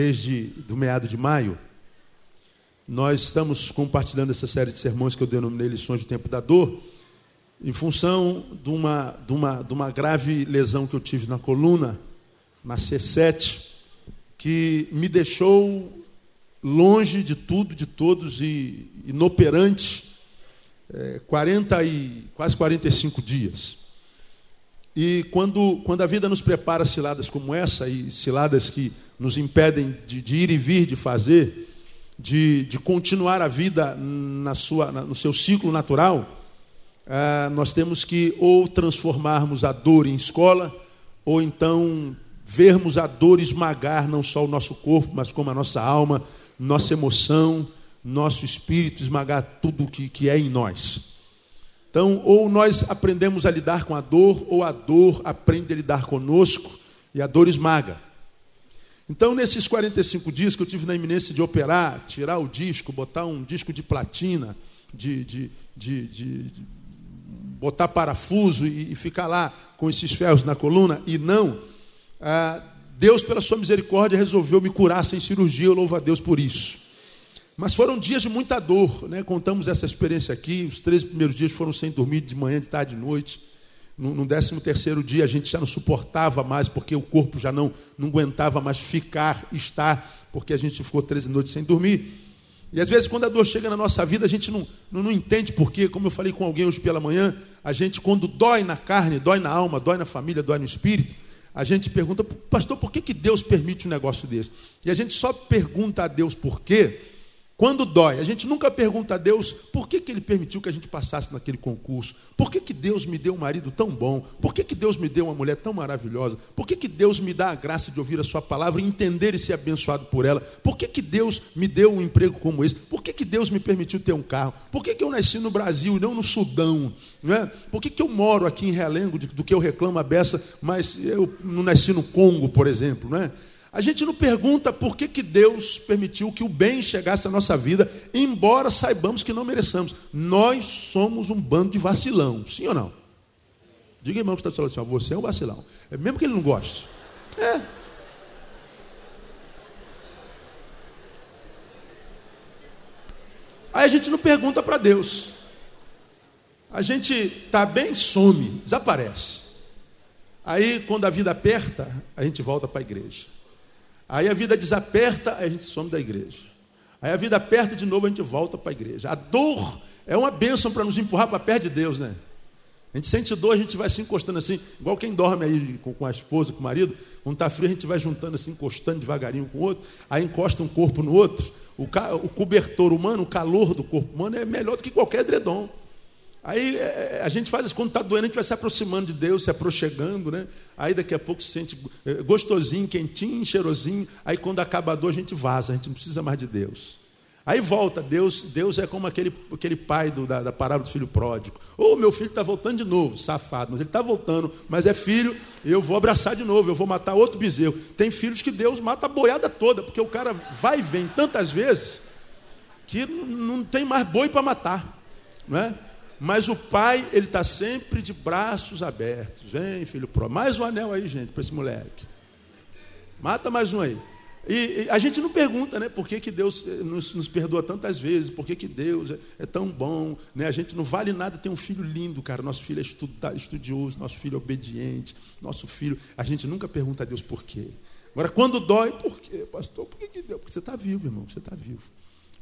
desde do meado de maio. Nós estamos compartilhando essa série de sermões que eu denominei Lições do Tempo da Dor, em função de uma, de uma, de uma grave lesão que eu tive na coluna, na C7, que me deixou longe de tudo, de todos e inoperante, é, 40 e quase 45 dias. E quando, quando a vida nos prepara ciladas como essa, e ciladas que nos impedem de, de ir e vir, de fazer, de, de continuar a vida na sua, no seu ciclo natural, ah, nós temos que ou transformarmos a dor em escola, ou então vermos a dor esmagar não só o nosso corpo, mas como a nossa alma, nossa emoção, nosso espírito, esmagar tudo que, que é em nós. Então, ou nós aprendemos a lidar com a dor, ou a dor aprende a lidar conosco e a dor esmaga. Então, nesses 45 dias que eu tive na iminência de operar, tirar o disco, botar um disco de platina, de, de, de, de botar parafuso e, e, ficar lá com esses ferros na coluna, e não, ah, Deus, pela sua misericórdia, resolveu me curar sem cirurgia, eu louvo a Deus por isso. Mas foram dias de muita dor, né? contamos essa experiência aqui. Os três primeiros dias foram sem dormir, de manhã, de tarde, de noite. No, no décimo terceiro dia a gente já não suportava mais, porque o corpo já não, não aguentava mais ficar, estar, porque a gente ficou 13 noites sem dormir. E às vezes, quando a dor chega na nossa vida, a gente não, não, não entende porquê. Como eu falei com alguém hoje pela manhã, a gente, quando dói na carne, dói na alma, dói na família, dói no espírito, a gente pergunta, pastor, por que, que Deus permite um negócio desse? E a gente só pergunta a Deus por quê quando dói, a gente nunca pergunta a Deus por que, que Ele permitiu que a gente passasse naquele concurso, por que, que Deus me deu um marido tão bom, por que, que Deus me deu uma mulher tão maravilhosa, por que, que Deus me dá a graça de ouvir a Sua palavra e entender e ser abençoado por ela, por que, que Deus me deu um emprego como esse, por que, que Deus me permitiu ter um carro, por que, que eu nasci no Brasil e não no Sudão, não é? por que, que eu moro aqui em Realengo, do que eu reclamo a beça, mas eu não nasci no Congo, por exemplo, não é? A gente não pergunta por que, que Deus permitiu que o bem chegasse à nossa vida, embora saibamos que não mereçamos. Nós somos um bando de vacilão, sim ou não? Diga, irmão, que está falando assim, ó, você é um vacilão. É mesmo que ele não goste. É. Aí a gente não pergunta para Deus. A gente está bem, some, desaparece. Aí, quando a vida aperta, a gente volta para a igreja. Aí a vida desaperta, aí a gente some da igreja. Aí a vida aperta de novo, a gente volta para a igreja. A dor é uma bênção para nos empurrar para perto de Deus, né? A gente sente dor, a gente vai se encostando assim, igual quem dorme aí com, com a esposa, com o marido. Quando está frio, a gente vai juntando assim, encostando devagarinho com o outro. Aí encosta um corpo no outro. O, o cobertor humano, o calor do corpo humano é melhor do que qualquer edredom. Aí é, é, a gente faz isso, quando está doendo, a gente vai se aproximando de Deus, se aproximando, né? Aí daqui a pouco se sente é, gostosinho, quentinho, cheirosinho. Aí quando acaba a dor, a gente vaza, a gente não precisa mais de Deus. Aí volta, Deus, Deus é como aquele, aquele pai do, da, da parábola do filho pródigo. Ô, oh, meu filho está voltando de novo, safado, mas ele está voltando, mas é filho, eu vou abraçar de novo, eu vou matar outro bezerro. Tem filhos que Deus mata a boiada toda, porque o cara vai e vem tantas vezes que não tem mais boi para matar. Não é? Mas o pai, ele está sempre de braços abertos. Vem, filho pro. Mais um anel aí, gente, para esse moleque. Mata mais um aí. E, e, a gente não pergunta, né? Por que, que Deus eh, nos, nos, perdoa tantas vezes? Por que, que Deus é, é, tão bom? Né? A gente não vale nada ter um filho lindo, cara. Nosso filho é estudioso, nosso filho é obediente, nosso filho. A gente nunca pergunta a Deus por quê. Agora, quando dói, por quê, pastor? Por que, que deu? Porque você está vivo, irmão, você está vivo.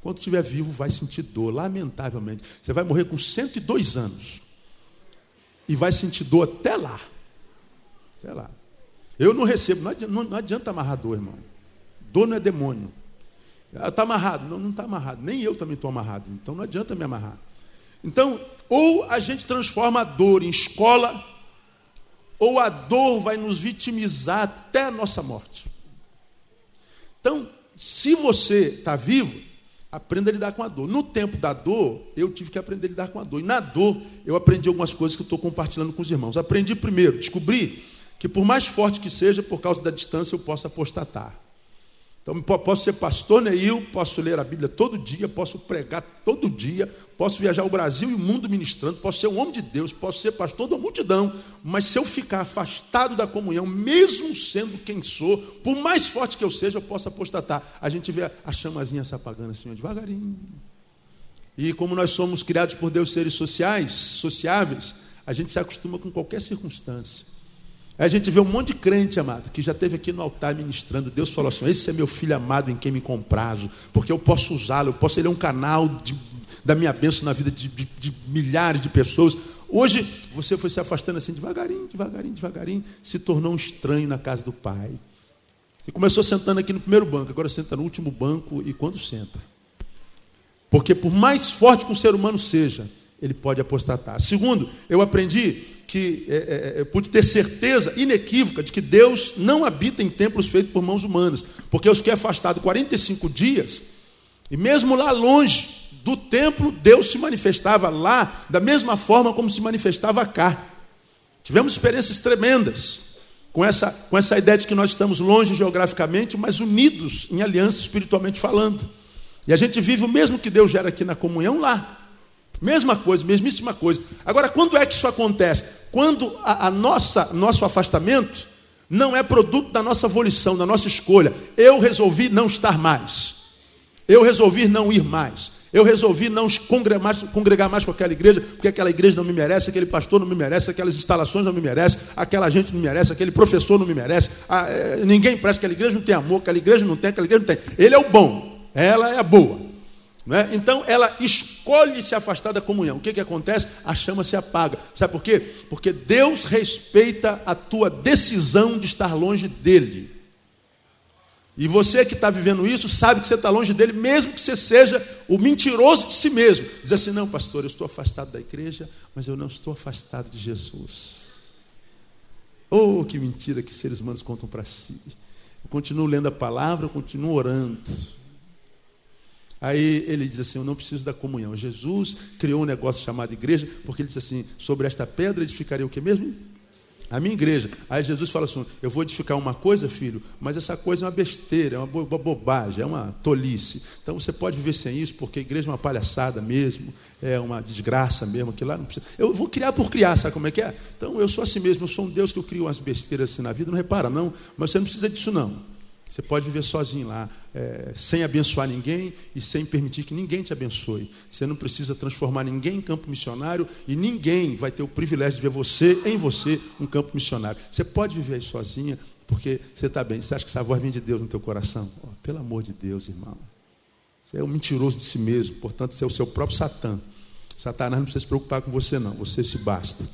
Quando estiver vivo, vai sentir dor, lamentavelmente. Você vai morrer com 102 anos. E vai sentir dor até lá. Até lá. Eu não recebo, não adianta, não adianta amarrar dor, irmão. Dor não é demônio. Está amarrado? Não, não está amarrado. Nem eu também estou amarrado. Então não adianta me amarrar. Então, ou a gente transforma a dor em escola, ou a dor vai nos vitimizar até a nossa morte. Então, se você está vivo, Aprenda a lidar com a dor. No tempo da dor, eu tive que aprender a lidar com a dor. E na dor, eu aprendi algumas coisas que eu estou compartilhando com os irmãos. Aprendi primeiro, descobri que por mais forte que seja, por causa da distância, eu posso apostatar. Então, posso ser pastor Neil, posso ler a Bíblia todo dia, posso pregar todo dia, posso viajar o Brasil e o mundo ministrando, posso ser um homem de Deus, posso ser pastor da multidão, mas se eu ficar afastado da comunhão, mesmo sendo quem sou, por mais forte que eu seja, eu posso apostatar. A gente vê a chamazinha se apagando assim, devagarinho. E como nós somos criados por Deus seres sociais, sociáveis, a gente se acostuma com qualquer circunstância. A gente vê um monte de crente, amado, que já esteve aqui no altar ministrando. Deus falou assim: Esse é meu filho amado em quem me comprazo, porque eu posso usá-lo, eu posso, ele é um canal de, da minha bênção na vida de, de, de, milhares de pessoas. Hoje você foi se afastando assim, devagarinho, devagarinho, devagarinho, se tornou um estranho na casa do Pai. Você começou sentando aqui no primeiro banco, agora senta no último banco e quando senta. Porque por mais forte que o ser humano seja, ele pode apostatar. Segundo, eu aprendi que é, é, é, eu pude ter certeza inequívoca de que Deus não habita em templos feitos por mãos humanas. Porque eu fiquei afastado 45 dias, e mesmo lá longe do templo, Deus se manifestava lá da mesma forma como se manifestava cá. Tivemos experiências tremendas com essa, com essa ideia de que nós estamos longe geograficamente, mas unidos em aliança espiritualmente falando. E a gente vive o mesmo que Deus gera aqui na comunhão lá. Mesma coisa, mesmíssima coisa. Agora, quando é que isso acontece? Quando a, a nossa nosso afastamento não é produto da nossa volição, da nossa escolha. Eu resolvi não estar mais. Eu resolvi não ir mais. Eu resolvi não congregar mais, congregar mais com aquela igreja, porque aquela igreja não me merece, aquele pastor não me merece, aquelas instalações não me merecem, aquela gente não me merece, aquele professor não me merece, a, é, ninguém presta, aquela igreja não tem amor, aquela igreja não tem, aquela igreja não tem. Ele é o bom, ela é a boa. É? Então ela escolhe se afastar da comunhão. O que, que acontece? A chama se apaga. Sabe por quê? Porque Deus respeita a tua decisão de estar longe dele. E você que está vivendo isso sabe que você está longe dele, mesmo que você seja o mentiroso de si mesmo. Diz assim: não, pastor, eu estou afastado da igreja, mas eu não estou afastado de Jesus. Oh, que mentira que seres humanos contam para si. Eu continuo lendo a palavra, eu continuo orando. Aí ele diz assim: Eu não preciso da comunhão. Jesus criou um negócio chamado igreja, porque ele diz assim: Sobre esta pedra edificaria o que mesmo? A minha igreja. Aí Jesus fala assim: Eu vou edificar uma coisa, filho, mas essa coisa é uma besteira, é uma, bobagem, é uma tolice. Então você pode viver sem isso, porque a igreja é uma palhaçada mesmo, é uma desgraça mesmo. Que lá não precisa. Eu vou criar por criar, sabe como é que é? Então eu sou assim mesmo, eu sou um Deus que eu crio umas besteiras assim na vida, não repara, não, mas você não precisa disso, não. Você pode viver sozinho lá, é, sem abençoar ninguém e sem permitir que ninguém te abençoe. Você não precisa transformar ninguém em campo missionário e ninguém vai ter o privilégio de ver você, em você, um campo missionário. Você pode viver aí sozinha, porque você está bem. Você acha que essa voz vem de Deus no teu coração? Oh, pelo amor de Deus, irmão. Você é um mentiroso de si mesmo, portanto, você é o seu próprio Satã. Satanás não precisa se preocupar com você, não. Você se basta.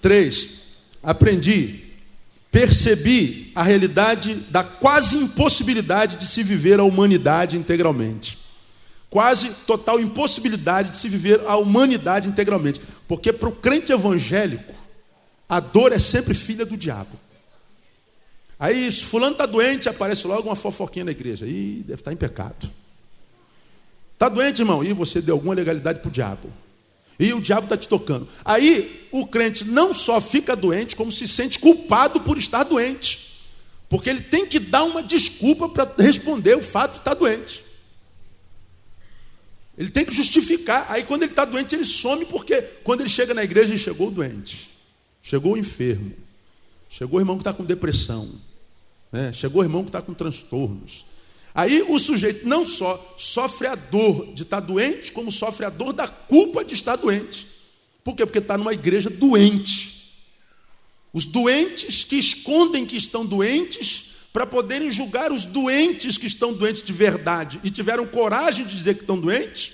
Três, aprendi percebi a realidade da quase impossibilidade de se viver a humanidade integralmente. Quase total impossibilidade de se viver a humanidade integralmente. Porque para o crente evangélico, a dor é sempre filha do diabo. Aí, se fulano está doente, aparece logo uma fofoquinha na igreja. Ih, deve estar tá em pecado. Está doente, irmão? E você deu alguma legalidade para o diabo. E o diabo está te tocando. Aí o crente não só fica doente, como se sente culpado por estar doente. Porque ele tem que dar uma desculpa para responder o fato de estar doente. Ele tem que justificar. Aí quando ele está doente, ele some, porque quando ele chega na igreja, ele chegou doente. Chegou o enfermo. Chegou o irmão que está com depressão. Né? Chegou o irmão que está com transtornos. Aí o sujeito não só sofre a dor de estar doente, como sofre a dor da culpa de estar doente. Por quê? Porque está numa igreja doente. Os doentes que escondem que estão doentes para poderem julgar os doentes que estão doentes de verdade e tiveram coragem de dizer que estão doentes,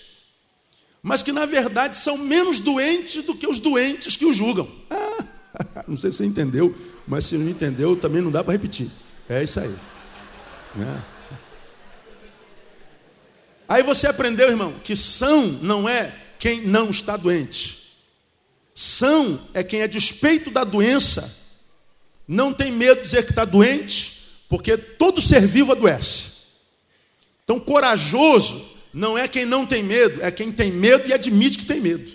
mas que na verdade são menos doentes do que os doentes que o julgam. Ah, não sei se você entendeu, mas se não entendeu, também não dá para repetir. É isso aí. É. Aí você aprendeu, irmão, que são não é quem não está doente. São é quem, a despeito da doença, não tem medo de dizer que está doente, porque todo ser vivo adoece. Então, corajoso não é quem não tem medo, é quem tem medo e admite que tem medo.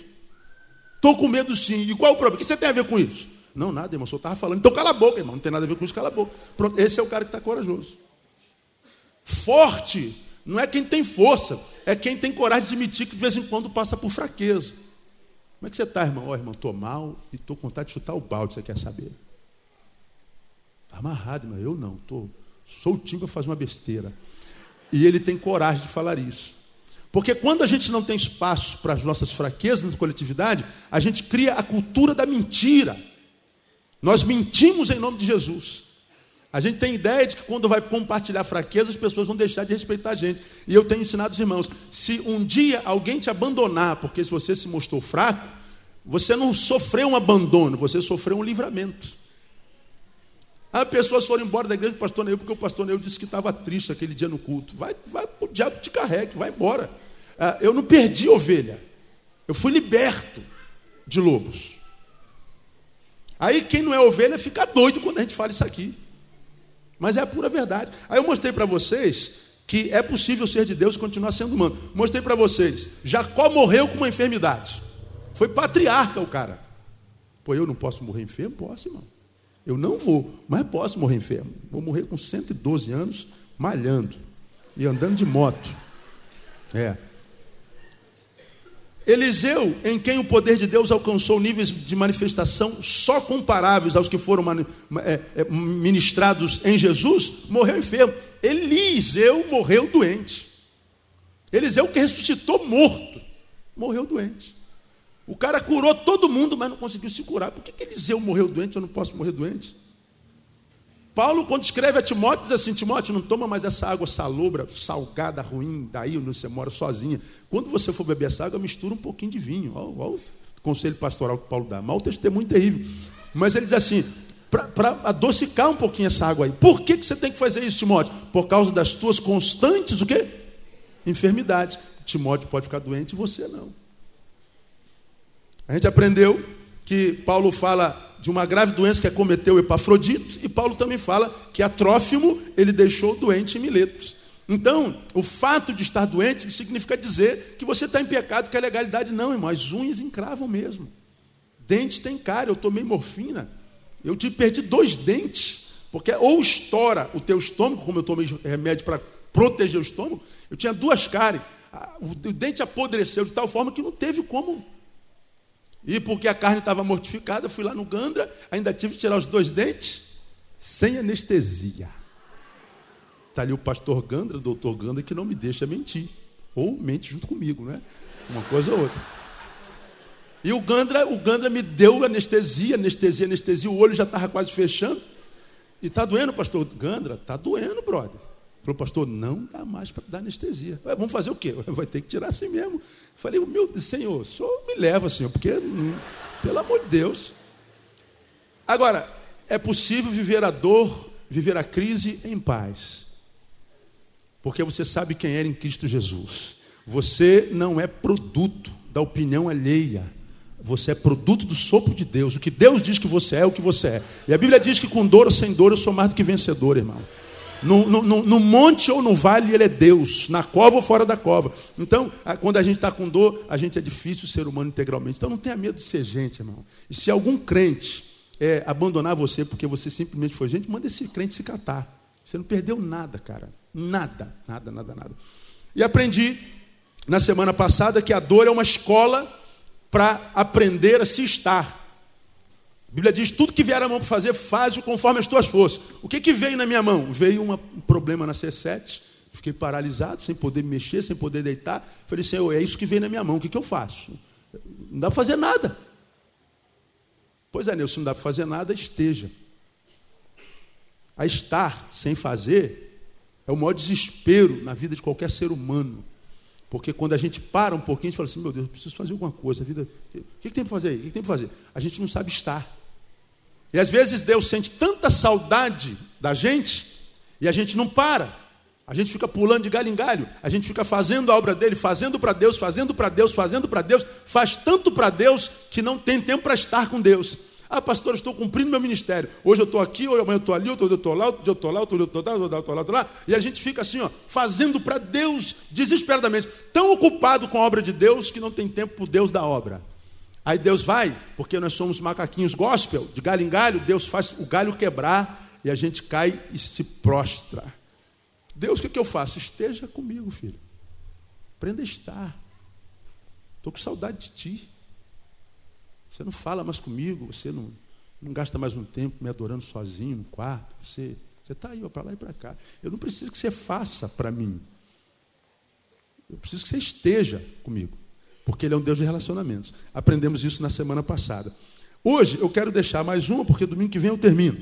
Estou com medo sim. E qual é o problema? O que você tem a ver com isso? Não, nada, irmão, eu estava falando. Então cala a boca, irmão. Não tem nada a ver com isso, cala a boca. Pronto, esse é o cara que está corajoso. Forte não é quem tem força, é quem tem coragem de admitir que de vez em quando passa por fraqueza. Como é que você está, irmão? Ó, oh, irmão, estou mal e estou com vontade de chutar o balde, você quer saber? Está amarrado, irmão. Eu não, estou soltinho para fazer uma besteira. E ele tem coragem de falar isso. Porque quando a gente não tem espaço para as nossas fraquezas na coletividade, a gente cria a cultura da mentira. Nós mentimos em nome de Jesus. A gente tem ideia de que quando vai compartilhar fraqueza, as pessoas vão deixar de respeitar a gente. E eu tenho ensinado os irmãos: se um dia alguém te abandonar, porque se você se mostrou fraco, você não sofreu um abandono, você sofreu um livramento. As pessoas foram embora da igreja do pastor Neil, porque o pastor Neil disse que estava triste aquele dia no culto. Vai, vai, o diabo te carregue, vai embora. Ah, eu não perdi ovelha, eu fui liberto de lobos. Aí quem não é ovelha fica doido quando a gente fala isso aqui. Mas é a pura verdade. Aí eu mostrei para vocês que é possível ser de Deus e continuar sendo humano. Mostrei para vocês. Jacó morreu com uma enfermidade. Foi patriarca o cara. Pô, eu não posso morrer enfermo? Posso, irmão. Eu não vou, mas posso morrer enfermo. Vou morrer com 112 anos, malhando e andando de moto. É. Eliseu, em quem o poder de Deus alcançou níveis de manifestação só comparáveis aos que foram é, é, ministrados em Jesus, morreu enfermo. Eliseu morreu doente. Eliseu que ressuscitou morto, morreu doente. O cara curou todo mundo, mas não conseguiu se curar. Por que, que Eliseu morreu doente? Eu não posso morrer doente. Paulo, quando escreve a Timóteo, diz assim: Timóteo, não toma mais essa água salobra, salgada, ruim, daí onde você mora sozinha. Quando você for beber essa água, mistura um pouquinho de vinho. Olha, o conselho pastoral que Paulo dá. Mal testemunho terrível. Mas ele diz assim: para adocicar um pouquinho essa água aí. Por que, que você tem que fazer isso, Timóteo? Por causa das tuas constantes, o quê? Enfermidades. Timóteo pode ficar doente e você não. A gente aprendeu que Paulo fala de uma grave doença que acometeu Epafrodito, e Paulo também fala que a Trófimo ele deixou doente em Miletos. Então, o fato de estar doente significa dizer que você está em pecado, que a legalidade não, irmão. As unhas encravam mesmo. Dentes tem cara, eu tomei morfina. Eu te perdi dois dentes, porque ou estoura o teu estômago, como eu tomei remédio para proteger o estômago, eu tinha duas cáries. O dente apodreceu de tal forma que não teve como e porque a carne estava mortificada, fui lá no Gandra, ainda tive que tirar os dois dentes, sem anestesia. Está ali o pastor Gandra, o doutor Gandra, que não me deixa mentir. Ou mente junto comigo, né? Uma coisa ou outra. E o Gandra, o Gandra me deu anestesia, anestesia, anestesia, o olho já estava quase fechando. E está doendo, pastor Gandra? Está doendo, brother. Falou, pastor, não dá mais para dar anestesia. Vamos fazer o quê? Vai ter que tirar assim mesmo. Falei, meu Senhor, Senhor me leva, Senhor, porque, pelo amor de Deus. Agora, é possível viver a dor, viver a crise em paz. Porque você sabe quem era em Cristo Jesus. Você não é produto da opinião alheia. Você é produto do sopro de Deus. O que Deus diz que você é, é o que você é. E a Bíblia diz que com dor ou sem dor eu sou mais do que vencedor, irmão. No, no, no, monte ou no vale, ele é Deus. Na cova ou fora da cova. Então, quando a gente está com dor, a gente é difícil ser humano integralmente. Então, não tenha medo de ser gente, irmão. E se algum crente é, abandonar você porque você simplesmente foi gente, manda esse crente se catar. Você não perdeu nada, cara. Nada, nada, nada, nada. E aprendi na semana passada que a dor é uma escola para aprender a se estar. A Bíblia diz: tudo que vier a mão para fazer, faz-o conforme as tuas forças. O que, que veio na minha mão? Veio uma, um problema na C7, fiquei paralisado, sem poder me mexer, sem poder deitar. Falei, Senhor, é isso que veio na minha mão, o que, que eu faço? Não dá para fazer nada. Pois é, Nilson, não dá para fazer nada, esteja. A estar sem fazer é o maior desespero na vida de qualquer ser humano. Porque quando a gente para um pouquinho, a gente fala assim, meu Deus, eu preciso fazer alguma coisa. A vida, o que, que tem para fazer? O que, que tem para fazer? A gente não sabe estar. E às vezes Deus sente tanta saudade da gente e a gente não para. A gente fica pulando de galho em galho, a gente fica fazendo a obra dele, fazendo para Deus, fazendo para Deus, fazendo para Deus, faz tanto para Deus que não tem tempo para estar com Deus. Ah, pastor, eu estou cumprindo meu ministério. Hoje eu estou aqui, hoje amanhã eu estou ali, outro dia eu estou lá, outro dia eu estou lá, outro dia eu estou lá, outro dia eu estou lá, outro lá. E a gente fica assim, ó, fazendo para Deus desesperadamente. Tão ocupado com a obra de Deus que não tem tempo para o Deus da obra. Aí Deus vai, porque nós somos macaquinhos gospel, de galho em galho, Deus faz o galho quebrar e a gente cai e se prostra. Deus, o que, que eu faço? Esteja comigo, filho. Aprenda a estar. Estou com saudade de ti. Você não fala mais comigo, você não, não gasta mais um tempo me adorando sozinho no quarto. Você está aí, para lá e para cá. Eu não preciso que você faça para mim. Eu preciso que você esteja comigo. Porque Ele é um Deus de relacionamentos. Aprendemos isso na semana passada. Hoje eu quero deixar mais uma, porque domingo que vem eu termino.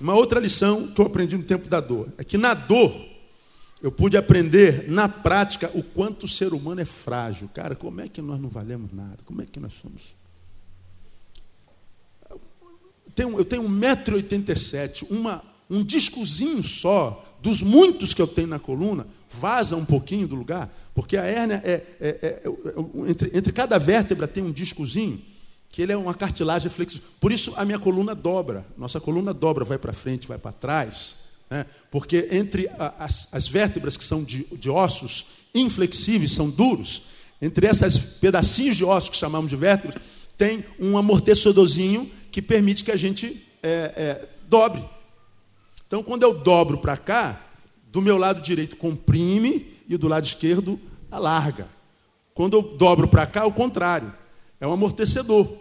Uma outra lição que eu aprendi no tempo da dor é que na dor eu pude aprender na prática o quanto o ser humano é frágil. Cara, como é que nós não valemos nada? Como é que nós somos? Eu tenho 1,87m, uma, um discozinho só, dos muitos que eu tenho na coluna, vaza um pouquinho do lugar, porque a hérnia é, é, é, é entre, entre cada vértebra tem um discozinho que ele é uma cartilagem flexível. Por isso a minha coluna dobra. Nossa coluna dobra, vai para frente, vai para trás. Né? Porque entre a, as, as, vértebras que são de, de, ossos inflexíveis, são duros, entre esses pedacinhos de ossos que chamamos de vértebras, tem um amortecedorzinho que permite que a gente é, é, dobre. Então, quando eu dobro para cá, do meu lado direito comprime e do lado esquerdo alarga. Quando eu dobro para cá, é o contrário. É um amortecedor.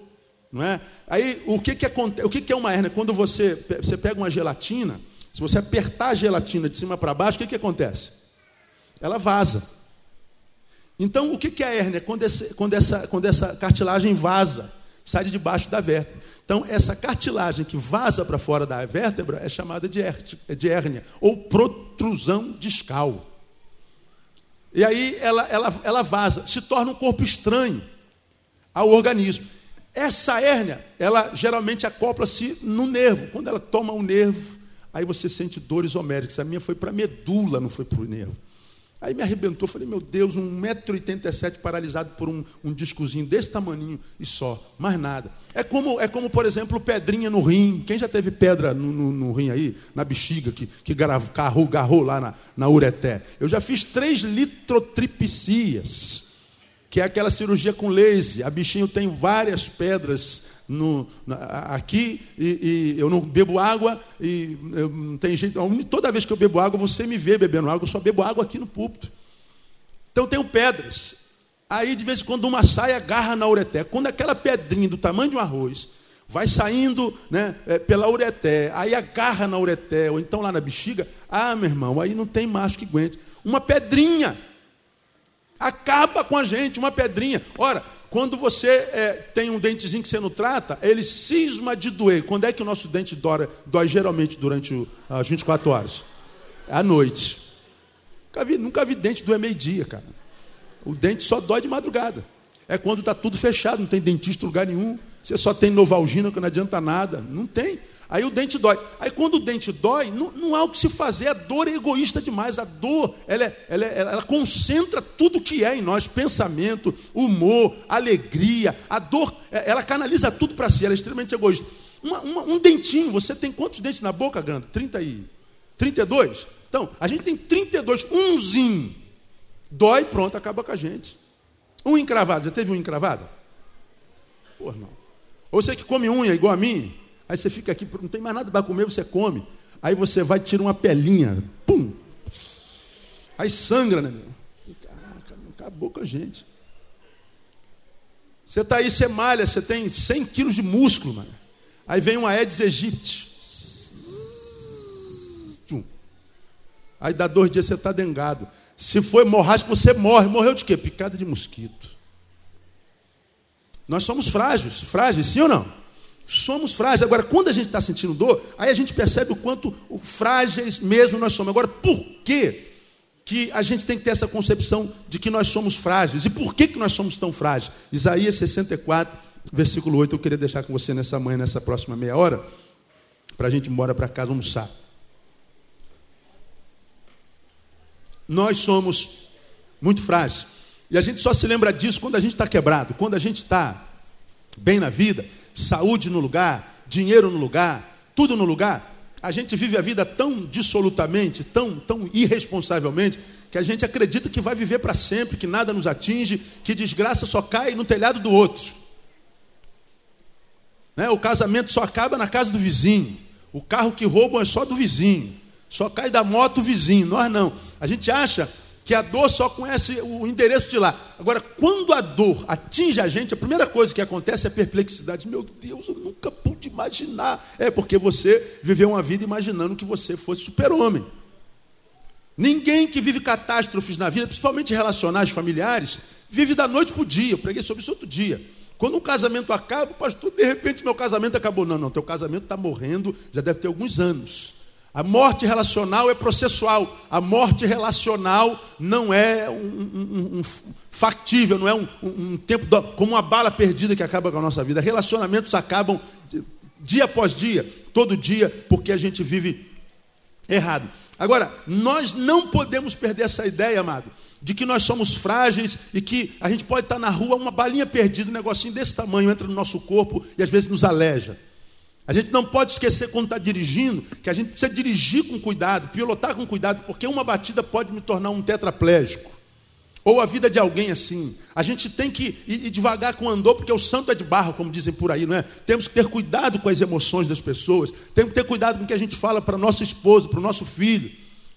Não é? Aí o que, que, acontece, o que, que é uma hérnia? Quando você, você pega uma gelatina, se você apertar a gelatina de cima para baixo, o que, que acontece? Ela vaza. Então, o que, que é a hérnia? Quando, esse, quando, essa, quando essa cartilagem vaza, sai de debaixo da vértebra. Então, essa cartilagem que vaza para fora da vértebra é chamada de, de hérnia, ou protrusão discal. E aí ela, ela, ela vaza, se torna um corpo estranho ao organismo. Essa hérnia, ela geralmente acopla-se no nervo. Quando ela toma o nervo, aí você sente dores homéricas. A minha foi para a medula, não foi para o nervo. Aí me arrebentou, falei, meu Deus, 1,87m paralisado por um, um discozinho desse tamaninho e só, mais nada. É como, é como, por exemplo, pedrinha no rim. Quem já teve pedra no, no, no rim aí, na bexiga, que, que garrou, garrou lá na, na ureté? Eu já fiz três litrotripsias que é aquela cirurgia com laser. A bichinho tem várias pedras no, aqui e, e, eu não bebo água e eu, não tem jeito. Toda vez que eu bebo água, você me vê bebendo água, eu só bebo água aqui no púlpito. Então eu tenho pedras. Aí de vez em quando uma saia agarra na ureté. Quando aquela pedrinha do tamanho de um arroz vai saindo né, é, pela ureté, aí agarra na ureté, ou então lá na bexiga, ah, meu irmão, aí não tem macho que aguente. Uma pedrinha Acaba com a gente, uma pedrinha. Ora, quando você é, tem um dentezinho que você não trata, ele cisma de doer. Quando é que o nosso dente dói, dói geralmente durante as 24 horas? À noite. Nunca vi, nunca vi dente doer meio-dia, cara. O dente só dói de madrugada. É quando está tudo fechado, não tem dentista em lugar nenhum. Você só tem novalgina que não adianta nada. Não tem. Aí o dente dói. Aí quando o dente dói, não, não há o que se fazer. A dor é egoísta demais. A dor, ela, é, ela, é, ela concentra tudo que é em nós: pensamento, humor, alegria. A dor, é, ela canaliza tudo para si. Ela é extremamente egoísta. Uma, uma, um dentinho, você tem quantos dentes na boca, Gando? 30 e 32? Então, a gente tem 32, umzinho. Dói, pronto, acaba com a gente. Um encravado, já teve um encravado? Pô, irmão. Ou você que come unha igual a mim, Aí você fica aqui, não tem mais nada para comer, você come. Aí você vai tira uma pelinha, pum. Aí sangra, né, meu? Caraca, acabou com a gente. Você está aí, você malha, você tem 100 quilos de músculo, mano. Aí vem uma Aedes aegypti. Aí dá dois dias você está dengado. Se for hemorrágico, você morre. Morreu de quê? Picada de mosquito. Nós somos frágeis, frágeis, sim ou não? Somos frágeis. Agora, quando a gente está sentindo dor, aí a gente percebe o quanto frágeis mesmo nós somos. Agora, por que, que a gente tem que ter essa concepção de que nós somos frágeis? E por que, que nós somos tão frágeis? Isaías 64, versículo 8, eu queria deixar com você nessa manhã, nessa próxima meia hora, para a gente ir embora para casa almoçar. Nós somos muito frágeis. E a gente só se lembra disso quando a gente está quebrado, quando a gente está bem na vida saúde no lugar, dinheiro no lugar, tudo no lugar, a gente vive a vida tão dissolutamente, tão, tão irresponsavelmente, que a gente acredita que vai viver para sempre, que nada nos atinge, que desgraça só cai no telhado do outro. Né? O casamento só acaba na casa do vizinho. O carro que roubam é só do vizinho. Só cai da moto o vizinho, nós não. A gente acha que a dor só conhece o endereço de lá. Agora, quando a dor atinge a gente, a primeira coisa que acontece é a perplexidade. Meu Deus, eu nunca pude imaginar. É porque você viveu uma vida imaginando que você fosse super-homem. Ninguém que vive catástrofes na vida, principalmente relacionais familiares, vive da noite para o dia. Eu preguei sobre isso outro dia. Quando um casamento acaba, pastor, de repente meu casamento acabou. Não, não, teu casamento está morrendo, já deve ter alguns anos. A morte relacional é processual. A morte relacional não é um, um, um factível, não é um, um tempo do, como uma bala perdida que acaba com a nossa vida. Relacionamentos acabam dia após dia, todo dia, porque a gente vive errado. Agora, nós não podemos perder essa ideia, amado, de que nós somos frágeis e que a gente pode estar na rua, uma balinha perdida, um negocinho desse tamanho entra no nosso corpo e às vezes nos aleja. A gente não pode esquecer quando está dirigindo que a gente precisa dirigir com cuidado, pilotar com cuidado, porque uma batida pode me tornar um tetraplégico. Ou a vida de alguém assim. A gente tem que ir, devagar com o andor, porque o santo é de barro, como dizem por aí, não é? Temos que ter cuidado com as emoções das pessoas. Temos que ter cuidado com o que a gente fala para nossa esposa, para o nosso filho.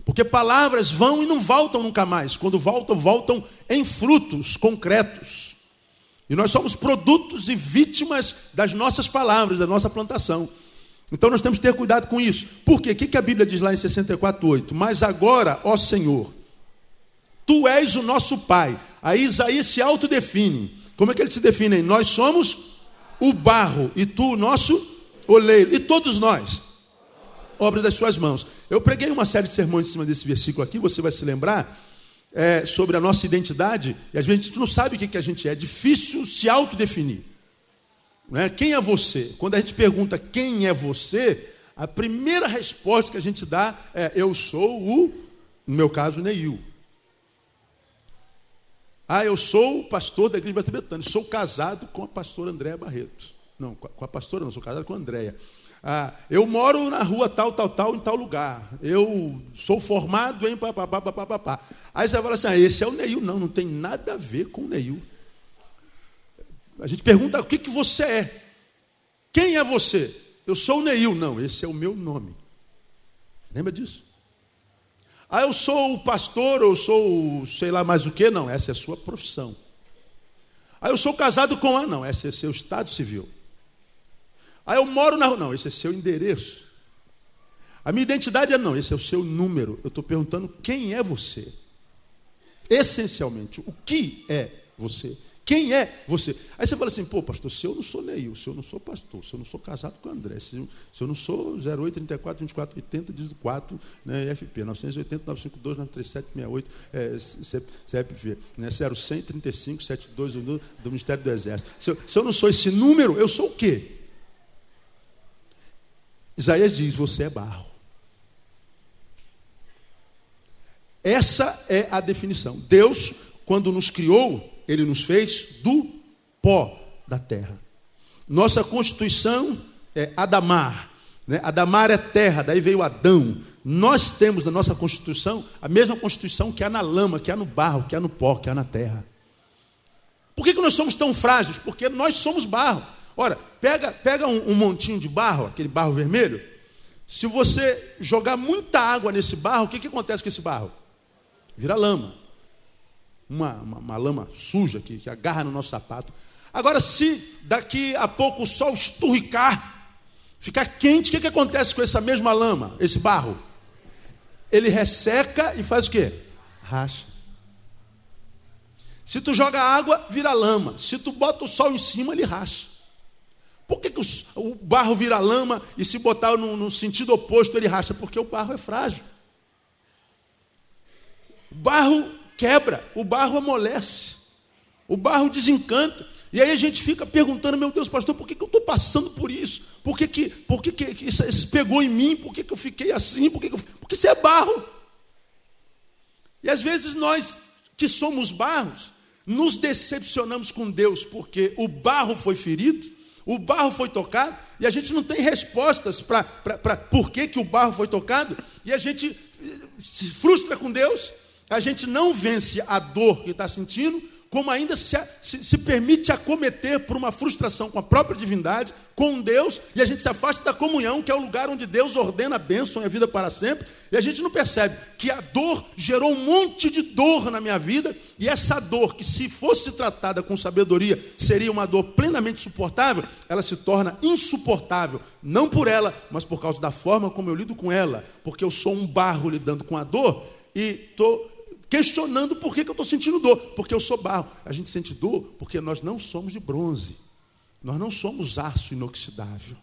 Porque palavras vão e não voltam nunca mais. Quando voltam, voltam em frutos concretos. E nós somos produtos e vítimas das nossas palavras, da nossa plantação. Então nós temos que ter cuidado com isso. Por quê? O que a Bíblia diz lá em 64,8? Mas agora, ó Senhor, Tu és o nosso Pai. Aí Isaías se autodefine. Como é que ele se define? Nós somos o barro e Tu o nosso oleiro. E todos nós, obra das Suas mãos. Eu preguei uma série de sermões em cima desse versículo aqui, você vai se lembrar é, sobre a nossa identidade, e às vezes a gente não sabe o que, que a gente é, é difícil se autodefinir. Não Quem é você? Quando a gente pergunta quem é você, a primeira resposta que a gente dá é: Eu sou o, no meu caso, Neil. Ah, eu sou o pastor da igreja Betânia, sou casado com a pastora Andréa Barreto. Não, com a pastora não, sou casado com a Andréa. Ah, eu moro na rua tal, tal, tal, em tal lugar. Eu sou formado em papapá, papapá. Aí você fala assim: ah, esse é o Neil. Não, não tem nada a ver com o Neil. A gente pergunta: o que, que você é? Quem é você? Eu sou o Neil. Não, esse é o meu nome. Lembra disso? Ah, eu sou o pastor, eu sou sei lá mais o que. Não, essa é a sua profissão. Ah, eu sou casado com a. Não, esse é seu estado civil. Ah, eu moro na rua. Não, esse é seu endereço. A minha identidade é não, esse é o seu número. Eu estou perguntando quem é você. Essencialmente, o que é você? Quem é você? Aí você fala assim, pô, pastor, se eu não sou Neil, se eu não sou pastor, se eu não sou casado com André, se eu, se eu não sou 08, 34, 24, 80, 14, né, FP, 980, 952, 937, 68, é, né, 0100, 35, 72 do, do Ministério do Exército. Se eu, se eu não sou esse número, eu sou o quê? Isaías diz: Você é barro. Essa é a definição. Deus, quando nos criou, Ele nos fez do pó da terra. Nossa constituição é Adamar. Né? Adamar é terra, daí veio Adão. Nós temos na nossa constituição a mesma constituição que há na lama, que há no barro, que há no pó, que há na terra. Por que, que nós somos tão frágeis? Porque nós somos barro. Ora, pega, pega um, um montinho de barro, aquele barro vermelho. Se você jogar muita água nesse barro, o que, que acontece com esse barro? Vira lama. Uma, uma, uma lama suja que, que agarra no nosso sapato. Agora, se daqui a pouco o sol esturricar, ficar quente, o que, que acontece com essa mesma lama, esse barro? Ele resseca e faz o quê? Racha. Se tu joga água, vira lama. Se tu bota o sol em cima, ele racha. Por que, que o barro vira lama e se botar no, no sentido oposto ele racha? Porque o barro é frágil. O barro quebra, o barro amolece, o barro desencanta. E aí a gente fica perguntando, meu Deus, pastor, por que, que eu estou passando por isso? Por que, que, por que, que isso, isso pegou em mim? Por que, que eu fiquei assim? Por que que eu... Porque isso é barro. E às vezes nós que somos barros, nos decepcionamos com Deus, porque o barro foi ferido, o barro foi tocado e a gente não tem respostas para por que, que o barro foi tocado, e a gente eh, se frustra com Deus, a gente não vence a dor que está sentindo, como ainda se, se, se, permite acometer por uma frustração com a própria divindade, com Deus, e a gente se afasta da comunhão, que é o lugar onde Deus ordena a bênção e a vida para sempre, e a gente não percebe que a dor gerou um monte de dor na minha vida, e essa dor, que se fosse tratada com sabedoria, seria uma dor plenamente suportável, ela se torna insuportável, não por ela, mas por causa da forma como eu lido com ela, porque eu sou um barro lidando com a dor, e estou questionando por que, que eu estou sentindo dor, porque eu sou barro. A gente sente dor porque nós não somos de bronze, nós não somos aço inoxidável.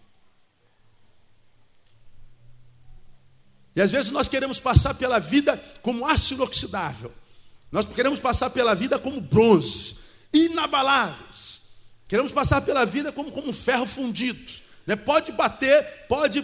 E às vezes nós queremos passar pela vida como aço inoxidável, nós queremos passar pela vida como bronze, inabaláveis, queremos passar pela vida como, como ferro fundido. Né? Pode bater, pode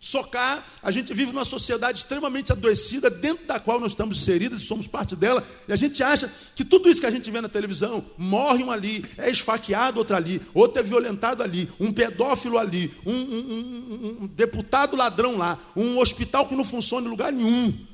socar. A gente vive numa sociedade extremamente adoecida, dentro da qual nós estamos inseridos e somos parte dela, e a gente acha que tudo isso que a gente vê na televisão, morre um ali, é esfaqueado outro ali, outro é violentado ali, um pedófilo ali, um, um, um, um deputado ladrão lá, um hospital que não funciona em lugar nenhum.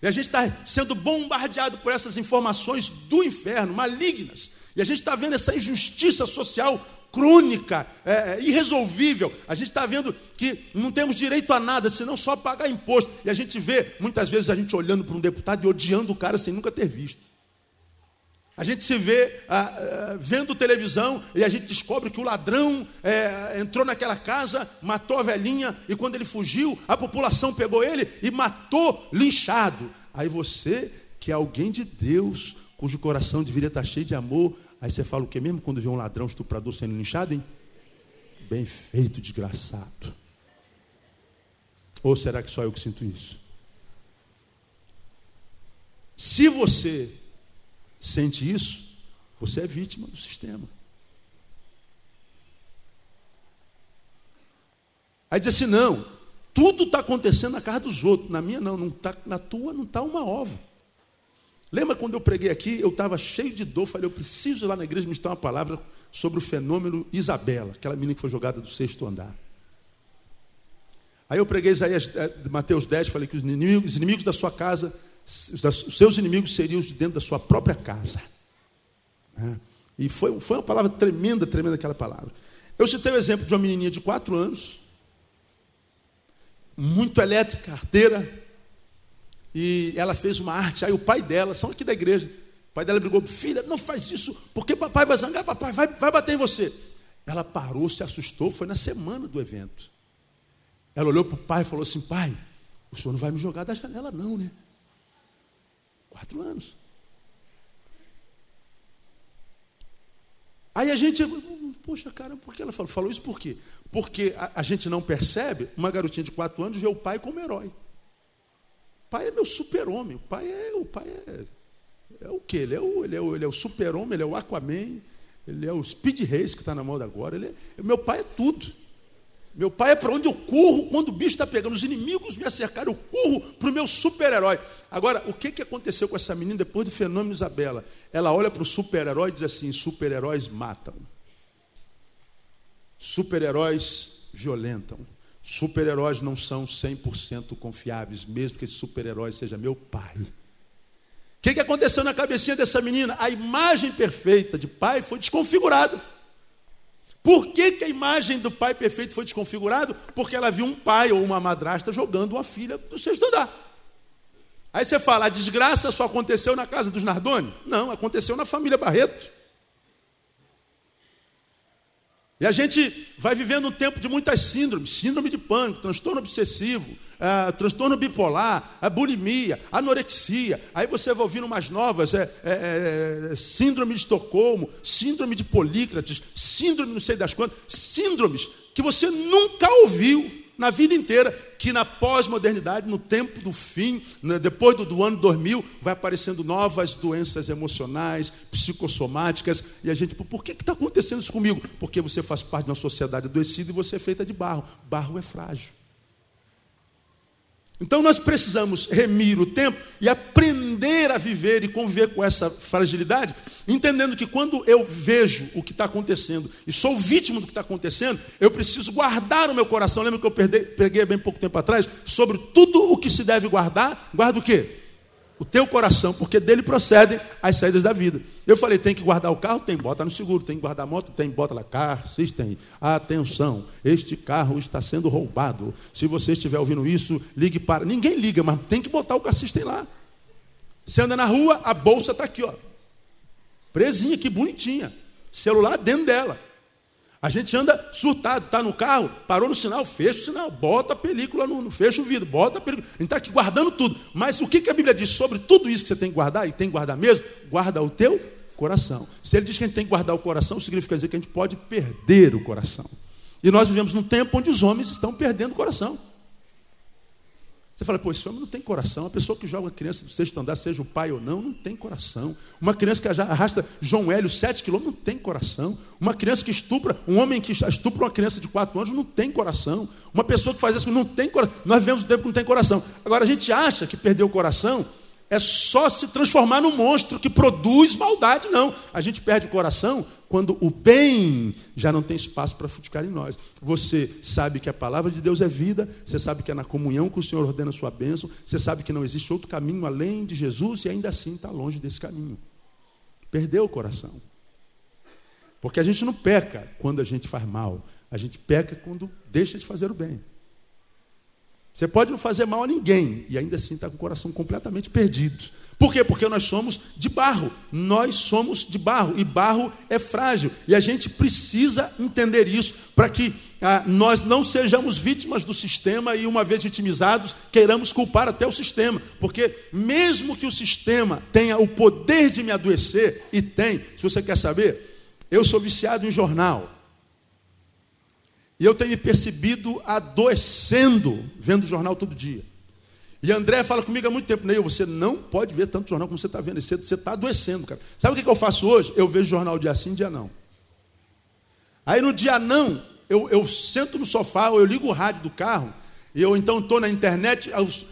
E a gente está sendo bombardeado por essas informações do inferno, malignas. E a gente está vendo essa injustiça social crônica, é, é, irresolvível. A gente está vendo que não temos direito a nada, senão só pagar imposto. E a gente vê, muitas vezes, a gente olhando para um deputado e odiando o cara sem nunca ter visto. A gente se vê vendo televisão e a gente descobre que o ladrão é, entrou naquela casa, matou a velhinha e quando ele fugiu, a população pegou ele e matou linchado. Aí você, que é alguém de Deus, cujo coração deveria estar cheio de amor, Aí você fala o que mesmo quando vê um ladrão estuprador sendo linchado, hein? Bem feito, desgraçado. Ou será que só eu que sinto isso? Se você sente isso, você é vítima do sistema. Aí diz assim: não, tudo está acontecendo na casa dos outros, na minha não, não tá, na tua não está uma ova. Lembra quando eu preguei aqui, eu estava cheio de dor, falei, eu preciso ir lá na igreja ministrar uma palavra sobre o fenômeno Isabela, aquela menina que foi jogada do sexto andar. Aí eu preguei Isaías, eh, Mateus 10, falei que os inimigos, os inimigos da sua casa, os seus inimigos seriam os de dentro da sua própria casa. É. E foi, foi uma palavra tremenda, tremenda aquela palavra. Eu citei o exemplo de uma menininha de quatro anos, muito elétrica, arteira, e ela fez uma arte. Aí o pai dela, são aqui da igreja, o pai dela brigou, filha, não faz isso, porque papai vai zangar, papai vai, vai bater em você. Ela parou, se assustou, foi na semana do evento. Ela olhou para o pai e falou assim: pai, o senhor não vai me jogar da janela, não, né? Quatro anos. Aí a gente, poxa, cara, por que ela falou? Falou isso por quê? Porque a, a gente não percebe, uma garotinha de quatro anos vê o pai como herói pai é meu super-homem. O pai é. O pai é, é o quê? Ele é o, ele é o, ele é o super-homem, ele é o Aquaman, ele é o Speed Race que está na moda agora. Ele é, meu pai é tudo. Meu pai é para onde eu corro quando o bicho está pegando. Os inimigos me acercaram, eu corro para o meu super-herói. Agora, o que, que aconteceu com essa menina depois do fenômeno Isabela? Ela olha para o super-herói e diz assim: super-heróis matam. Super-heróis violentam. Super-heróis não são 100% confiáveis, mesmo que esse super-herói seja meu pai. O que, que aconteceu na cabecinha dessa menina? A imagem perfeita de pai foi desconfigurada. Por que, que a imagem do pai perfeito foi desconfigurada? Porque ela viu um pai ou uma madrasta jogando uma filha do sexto andar. Aí você fala, a desgraça só aconteceu na casa dos Nardoni? Não, aconteceu na família Barreto. E a gente vai vivendo um tempo de muitas síndromes: síndrome de pânico, transtorno obsessivo, é, transtorno bipolar, a bulimia, anorexia. Aí você vai ouvindo umas novas: é, é, é, síndrome de Estocolmo, síndrome de Polícrates, síndrome não sei das quantas, síndromes que você nunca ouviu na vida inteira, que na pós-modernidade, no tempo do fim, né, depois do, do, ano 2000, vai aparecendo novas doenças emocionais, psicossomáticas, e a gente, por que está acontecendo isso comigo? Porque você faz parte de uma sociedade adoecida e você é feita de barro. Barro é frágil. Então nós precisamos remir o tempo e aprender a viver e conviver com essa fragilidade, entendendo que quando eu vejo o que está acontecendo e sou vítima do que está acontecendo, eu preciso guardar o meu coração. Lembra que eu preguei bem pouco tempo atrás sobre tudo o que se deve guardar? Guarda o quê? O teu coração, porque dele procedem as saídas da vida. Eu falei, tem que guardar o carro? Tem, bota no seguro. Tem que guardar a moto? Tem, bota lá. Car System. Atenção, este carro está sendo roubado. Se você estiver ouvindo isso, ligue para. Ninguém liga, mas tem que botar o Car System lá. Você anda na rua, a bolsa está aqui, ó. Presinha, que bonitinha. Celular dentro dela. A gente anda surtado, está no carro, parou no sinal, fecha o sinal, bota a película, no, fecha o vidro, bota a película. A gente está aqui guardando tudo. Mas o que, que a Bíblia diz sobre tudo isso que você tem que guardar, e tem que guardar mesmo? Guarda o teu coração. Se ele diz que a gente tem que guardar o coração, significa dizer que a gente pode perder o coração. E nós vivemos num tempo onde os homens estão perdendo o coração. Você fala, pô, esse homem não tem coração. A pessoa que joga uma criança do sexto andar, seja o pai ou não, não tem coração. Uma criança que arrasta João Hélio sete quilômetros, não tem coração. Uma criança que estupra, um homem que estupra uma criança de quatro anos, não tem coração. Uma pessoa que faz isso, não tem coração. Nós vivemos um tempo que não tem coração. Agora, a gente acha que perdeu o coração é só se transformar num monstro que produz maldade, não. A gente perde o coração quando o bem já não tem espaço para fruticar em nós. Você sabe que a palavra de Deus é vida, você sabe que é na comunhão que o Senhor ordena a sua bênção, você sabe que não existe outro caminho além de Jesus e ainda assim está longe desse caminho. Perdeu o coração. Porque a gente não peca quando a gente faz mal, a gente peca quando deixa de fazer o bem. Você pode não fazer mal a ninguém e ainda assim está com o coração completamente perdido. Por quê? Porque nós somos de barro. Nós somos de barro e barro é frágil. E a gente precisa entender isso para que ah, nós não sejamos vítimas do sistema e, uma vez vitimizados, queiramos culpar até o sistema. Porque, mesmo que o sistema tenha o poder de me adoecer, e tem, se você quer saber, eu sou viciado em jornal. E eu tenho me percebido adoecendo vendo jornal todo dia. E André fala comigo há muito tempo, Neil, você não pode ver tanto jornal como você está vendo. Você está adoecendo, cara. Sabe o que eu faço hoje? Eu vejo jornal dia sim, dia não. Aí no dia não, eu, eu sento no sofá, ou eu ligo o rádio do carro, e eu então estou na internet,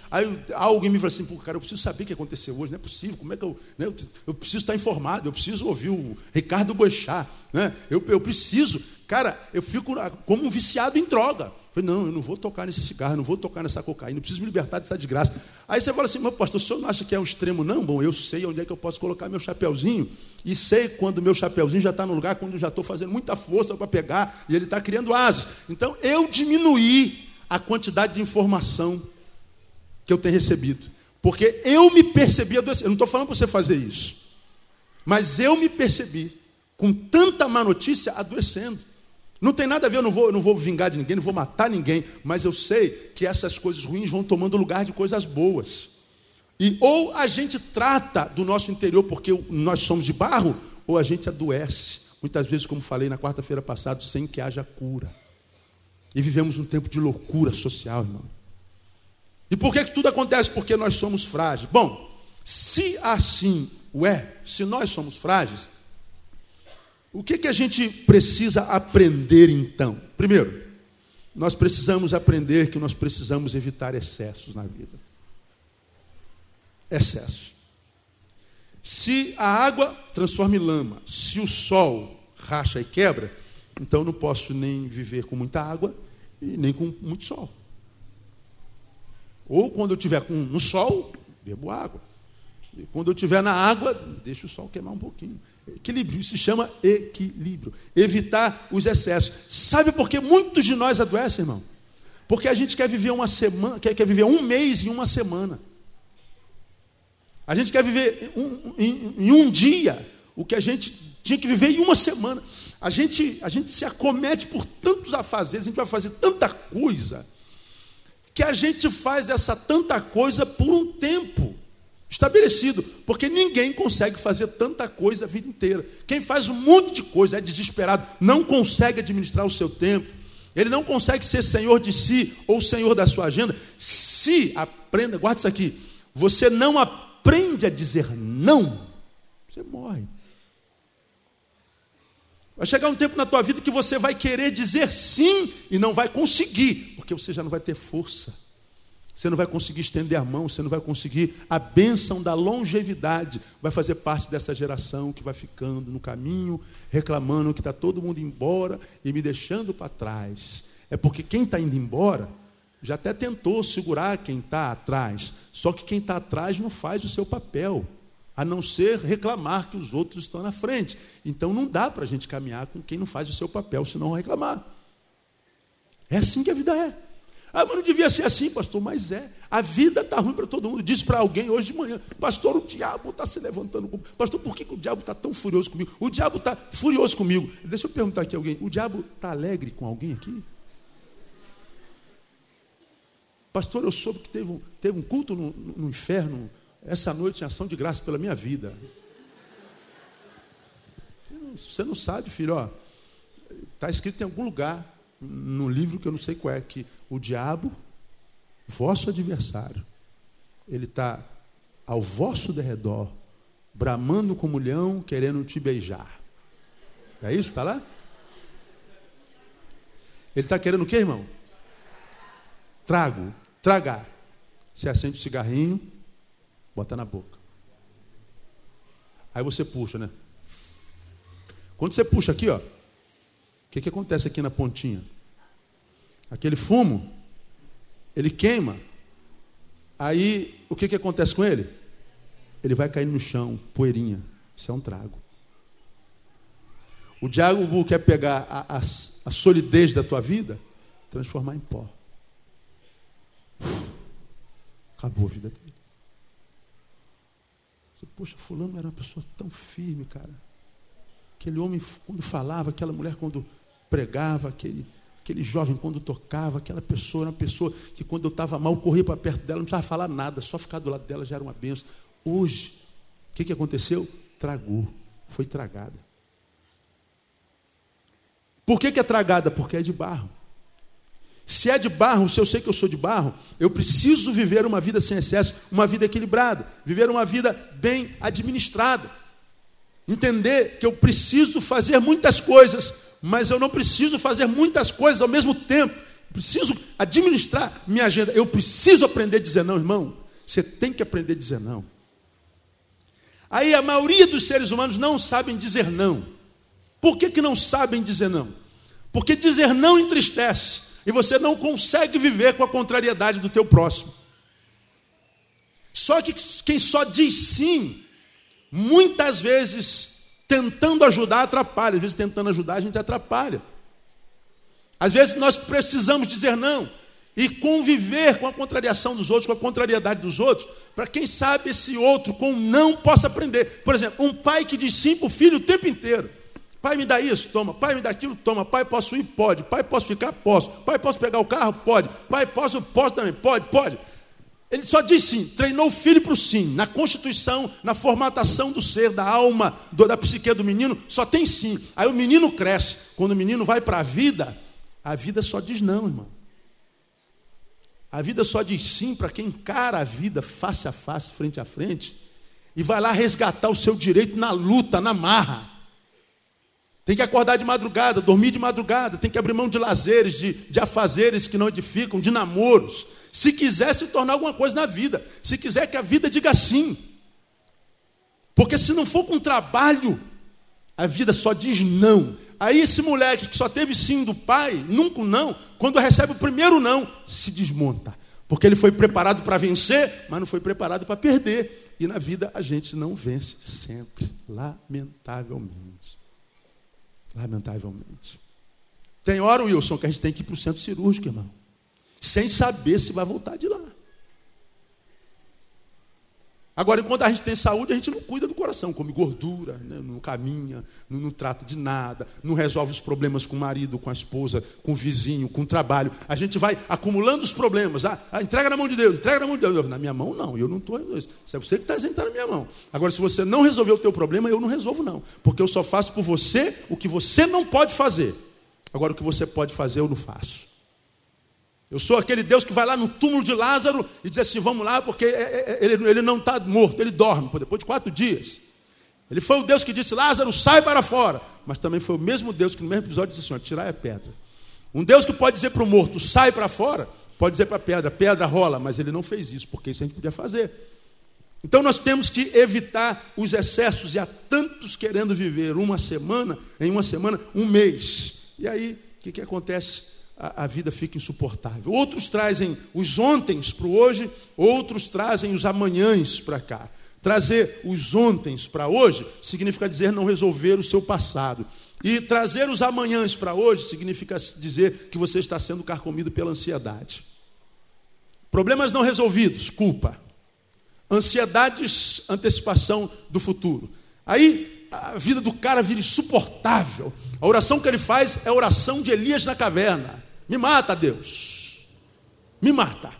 aí alguém me fala assim, Pô, cara, eu preciso saber o que aconteceu hoje, não é possível, como é que eu. Né, eu, eu, preciso estar informado, eu preciso ouvir o Ricardo Boechat, né? eu, eu preciso. Cara, eu fico como um viciado em droga. Eu falei, não, eu não vou tocar nesse cigarro, não vou tocar nessa cocaína, eu preciso me libertar dessa desgraça. Aí você fala assim, mas pastor, o senhor não acha que é um extremo? Não, bom, eu sei onde é que eu posso colocar meu chapéuzinho, e sei quando meu chapéuzinho já está no lugar, quando eu já estou fazendo muita força para pegar, e ele está criando asas. Então, eu diminuí a quantidade de informação que eu tenho recebido. Porque eu me percebi adoecendo. Eu não estou falando para você fazer isso. Mas eu me percebi com tanta má notícia adoecendo. Não tem nada a ver, eu não vou, eu não vou vingar de ninguém, não vou matar ninguém, mas eu sei que essas coisas ruins vão tomando lugar de coisas boas. E ou a gente trata do nosso interior porque nós somos de barro, ou a gente adoece. Muitas vezes, como falei na quarta-feira passada, sem que haja cura. E vivemos um tempo de loucura social, irmão. E por que, que tudo acontece? Porque nós somos frágeis. Bom, se assim o é, se nós somos frágeis, o que, que a gente precisa aprender então? Primeiro, nós precisamos aprender que nós precisamos evitar excessos na vida. Excesso. Se a água transforma em lama, se o sol racha e quebra, então não posso nem viver com muita água e nem com muito sol. Ou quando eu estiver com, no sol, bebo água. E quando eu estiver na água, deixa o sol queimar um pouquinho. Equilíbrio, isso se chama equilíbrio. Evitar os excessos. Sabe por que muitos de nós adoecem, irmão? Porque a gente quer viver uma semana, quer, quer viver um mês em uma semana. A gente quer viver um, em, em um dia o que a gente tinha que viver em uma semana. A gente, a gente se acomete por tantos afazeres, a gente vai fazer tanta coisa, que a gente faz essa tanta coisa por um tempo estabelecido, porque ninguém consegue fazer tanta coisa a vida inteira. Quem faz um monte de coisa é desesperado, não consegue administrar o seu tempo, ele não consegue ser senhor de si ou senhor da sua agenda. Se aprenda, guarda isso aqui, você não aprende a dizer não, você morre. Vai chegar um tempo na tua vida que você vai querer dizer sim e não vai conseguir, porque você já não vai ter força. Você não vai conseguir estender a mão, você não vai conseguir a bênção da longevidade. Vai fazer parte dessa geração que vai ficando no caminho, reclamando que está todo mundo embora e me deixando para trás. É porque quem está indo embora já até tentou segurar quem está atrás, só que quem está atrás não faz o seu papel, a não ser reclamar que os outros estão na frente. Então não dá para a gente caminhar com quem não faz o seu papel, senão reclamar. É assim que a vida é. Ah, mas não devia ser assim, pastor, mas é. A vida está ruim para todo mundo. Disse para alguém hoje de manhã, pastor, o diabo está se levantando. Pastor, por que, que o diabo está tão furioso comigo? O diabo está furioso comigo. Deixa eu perguntar aqui a alguém: o diabo está alegre com alguém aqui? Pastor, eu soube que teve um, teve um culto no, no inferno essa noite em ação de graça pela minha vida. Você não sabe, filho, está escrito em algum lugar, no livro que eu não sei qual é, que o diabo, vosso adversário, ele está ao vosso derredor, bramando como leão, querendo te beijar. É isso? Está lá? Ele está querendo o que, irmão? Trago tragar. Você acende o cigarrinho, bota na boca. Aí você puxa, né? Quando você puxa aqui, ó, o que, que acontece aqui na pontinha? Aquele fumo, ele queima. Aí, o que, que acontece com ele? Ele vai cair no chão, poeirinha. Isso é um trago. O diabo quer pegar a, a, a solidez da tua vida, transformar em pó. Acabou a vida dele. Você, poxa, fulano era uma pessoa tão firme, cara. Aquele homem quando falava, aquela mulher quando pregava, aquele, aquele jovem quando tocava, aquela pessoa era uma pessoa que quando eu estava mal, corria para perto dela, não precisava falar nada, só ficar do lado dela já era uma benção. Hoje, o que, que aconteceu? Tragou, foi tragada. Por que, que é tragada? Porque é de barro. Se é de barro, se eu sei que eu sou de barro, eu preciso viver uma vida sem excesso, uma vida equilibrada, viver uma vida bem administrada. Entender que eu preciso fazer muitas coisas, mas eu não preciso fazer muitas coisas ao mesmo tempo. Preciso administrar minha agenda. Eu preciso aprender a dizer não, irmão. Você tem que aprender a dizer não. Aí a maioria dos seres humanos não sabem dizer não. Por que, que não sabem dizer não? Porque dizer não entristece e você não consegue viver com a contrariedade do teu próximo. Só que quem só diz sim, muitas vezes tentando ajudar atrapalha, às vezes tentando ajudar a gente atrapalha. Às vezes nós precisamos dizer não e conviver com a contrariação dos outros, com a contrariedade dos outros, para quem sabe esse outro com não possa aprender. Por exemplo, um pai que diz sim para o filho o tempo inteiro. Pai, me dá isso? Toma. Pai, me dá aquilo? Toma. Pai, posso ir? Pode. Pai, posso ficar? Posso. Pai, posso pegar o carro? Pode. Pai, posso? Posso também. Pode, pode. Ele só diz sim, treinou o filho para o sim. Na constituição, na formatação do ser, da alma, do, da psique do menino, só tem sim. Aí o menino cresce. Quando o menino vai para a vida, a vida só diz não, irmão. A vida só diz sim para quem encara a vida face a face, frente a frente, e vai lá resgatar o seu direito na luta, na marra. Tem que acordar de madrugada, dormir de madrugada, tem que abrir mão de lazeres, de, de afazeres que não edificam, de namoros. Se quiser se tornar alguma coisa na vida, se quiser que a vida diga sim. Porque se não for com trabalho, a vida só diz não. Aí esse moleque que só teve sim do pai, nunca não, quando recebe o primeiro não, se desmonta. Porque ele foi preparado para vencer, mas não foi preparado para perder. E na vida a gente não vence sempre, lamentavelmente. Lamentavelmente. Tem hora, Wilson, que a gente tem que ir para o centro cirúrgico, irmão. Sem saber se vai voltar de lá. Agora, enquanto a gente tem saúde, a gente não cuida do coração, come gordura, né? não caminha, não, não, trata de nada, não resolve os problemas com o marido, com a esposa, com o vizinho, com o trabalho. A gente vai acumulando os problemas. Ah, ah entrega na mão de Deus, entrega na mão de Deus. Na minha mão, não, eu não estou. Isso é você que está sentado na minha mão. Agora, se você não resolver o teu problema, eu não resolvo, não. Porque eu só faço por você o que você não pode fazer. Agora, o que você pode fazer, eu não faço. Eu sou aquele Deus que vai lá no túmulo de Lázaro e diz assim: vamos lá, porque é, é, é, ele, ele não está morto, ele dorme, depois de quatro dias. Ele foi o Deus que disse: Lázaro, sai para fora. Mas também foi o mesmo Deus que no mesmo episódio disse assim: tirar a pedra. Um Deus que pode dizer para o morto: sai para fora, pode dizer para a pedra: pedra rola, mas ele não fez isso, porque isso a gente podia fazer. Então nós temos que evitar os excessos, e há tantos querendo viver uma semana, em uma semana, um mês. E aí, o que, que acontece? A, a vida fica insuportável. Outros trazem os ontens para o hoje, outros trazem os amanhãs para cá. Trazer os ontens para hoje significa dizer não resolver o seu passado. E trazer os amanhãs para hoje significa dizer que você está sendo carcomido pela ansiedade. Problemas não resolvidos, culpa. Ansiedades, antecipação do futuro. Aí a vida do cara vira insuportável. A oração que ele faz é a oração de Elias na caverna. Me mata, Deus. Me mata.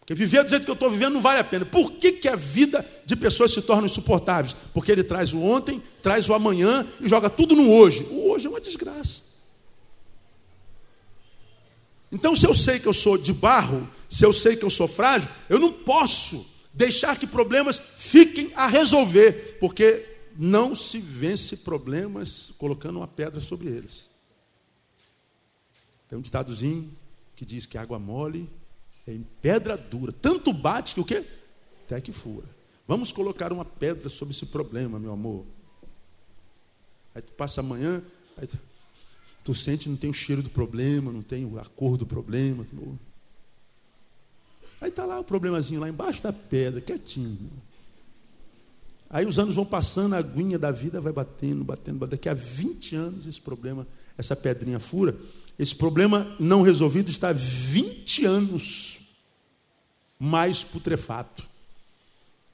Porque viver do jeito que eu estou vivendo não vale a pena. Por que, que a vida de pessoas se torna insuportáveis? Porque ele traz o ontem, traz o amanhã e joga tudo no hoje. O hoje é uma desgraça. Então, se eu sei que eu sou de barro, se eu sei que eu sou frágil, eu não posso deixar que problemas fiquem a resolver, porque não se vence problemas colocando uma pedra sobre eles. Tem um ditadozinho que diz que água mole em pedra dura. Tanto bate que o quê? Até que fura. Vamos colocar uma pedra sobre esse problema, meu amor. Aí tu passa amanhã, aí tu, tu sente não tem o cheiro do problema, não tem a cor do problema. Aí está lá o problemazinho lá embaixo da pedra, quietinho. Aí os anos vão passando, a aguinha da vida vai batendo, batendo, batendo. Daqui a 20 anos esse problema, essa pedrinha fura. Esse problema não resolvido está há 20 anos mais putrefato.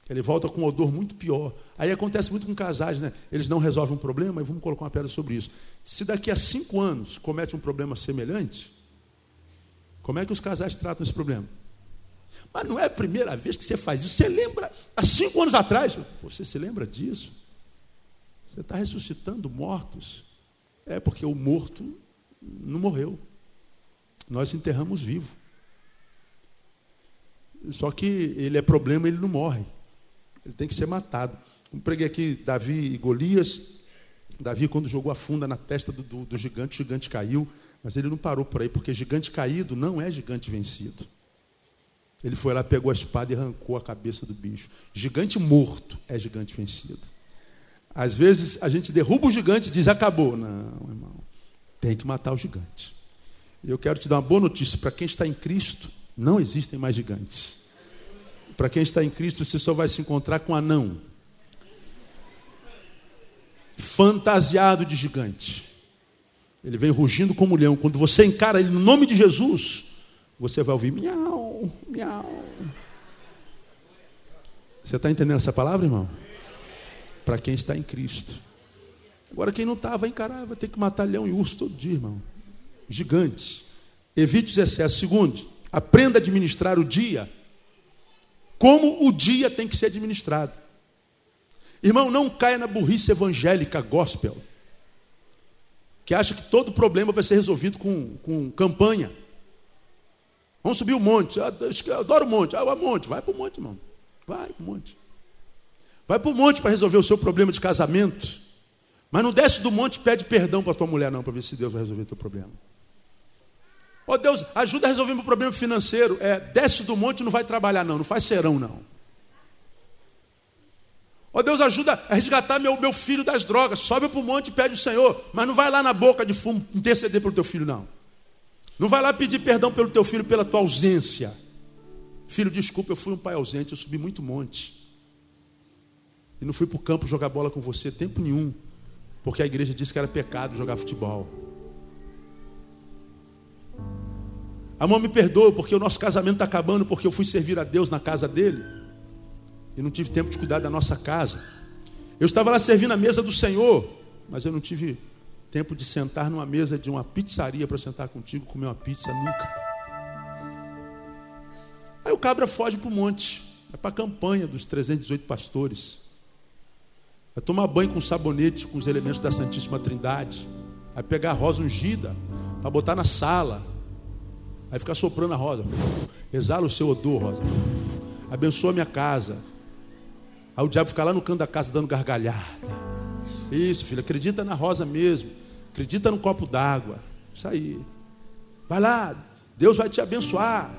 Ele volta com um odor muito pior. Aí acontece muito com casais, né? Eles não resolvem um problema e vamos colocar uma pedra sobre isso. Se daqui a cinco anos comete um problema semelhante, como é que os casais tratam esse problema? Mas não é a primeira vez que você faz isso. Você lembra, há cinco anos atrás, você se lembra disso? Você está ressuscitando mortos. É porque o morto não morreu. Nós enterramos vivo. Só que ele é problema, ele não morre. Ele tem que ser matado. Como preguei aqui, Davi e Golias. Davi, quando jogou a funda na testa do, do, do gigante, o gigante caiu. Mas ele não parou por aí, porque gigante caído não é gigante vencido. Ele foi lá, pegou a espada e arrancou a cabeça do bicho. Gigante morto é gigante vencido. Às vezes a gente derruba o gigante e diz: acabou. Não, irmão. Tem que matar o gigante. Eu quero te dar uma boa notícia: para quem está em Cristo, não existem mais gigantes. Para quem está em Cristo, você só vai se encontrar com anão. Fantasiado de gigante. Ele vem rugindo como um leão. Quando você encara ele no nome de Jesus, você vai ouvir miau, miau. Você está entendendo essa palavra, irmão? Para quem está em Cristo. Agora, quem não está, vai encarar, vai ter que matar leão e urso todo dia, irmão. Gigantes. Evite os excessos. Segundo, Aprenda a administrar o dia como o dia tem que ser administrado. Irmão, não caia na burrice evangélica gospel, que acha que todo problema vai ser resolvido com, com campanha. Vamos subir o monte. Ah, eu adoro o monte. Ah, o monte. Vai para o monte, irmão. Vai para o monte. Vai para o monte para resolver o seu problema de casamento. Mas não desce do monte e pede perdão para tua mulher, não, para ver se Deus vai resolver o teu problema. Ó oh, Deus, ajuda a resolver meu problema financeiro. É, desce do monte e não vai trabalhar, não. Não faz serão, não. Ó oh, Deus, ajuda a resgatar meu, meu filho das drogas. Sobe para o monte e pede o Senhor. Mas não vai lá na boca de fumo interceder pelo teu filho, não. Não vai lá pedir perdão pelo teu filho pela tua ausência. Filho, desculpa, eu fui um pai ausente, eu subi muito monte. E não fui para o campo jogar bola com você tempo nenhum. Porque a igreja disse que era pecado jogar futebol. Amor, me perdoa, porque o nosso casamento está acabando, porque eu fui servir a Deus na casa dele. E não tive tempo de cuidar da nossa casa. Eu estava lá servindo a mesa do Senhor, mas eu não tive tempo de sentar numa mesa de uma pizzaria para sentar contigo, comer uma pizza, nunca. Aí o cabra foge para o monte, vai para a campanha dos 318 pastores. Vai tomar banho com sabonete, com os elementos da Santíssima Trindade. Vai pegar a rosa ungida, para botar na sala Aí fica soprando a rosa. Exala o seu odor, rosa. Abençoa a minha casa. Aí o diabo fica lá no canto da casa dando gargalhada. Isso, filho, acredita na rosa mesmo. Acredita no copo d'água. Isso aí. Vai lá, Deus vai te abençoar.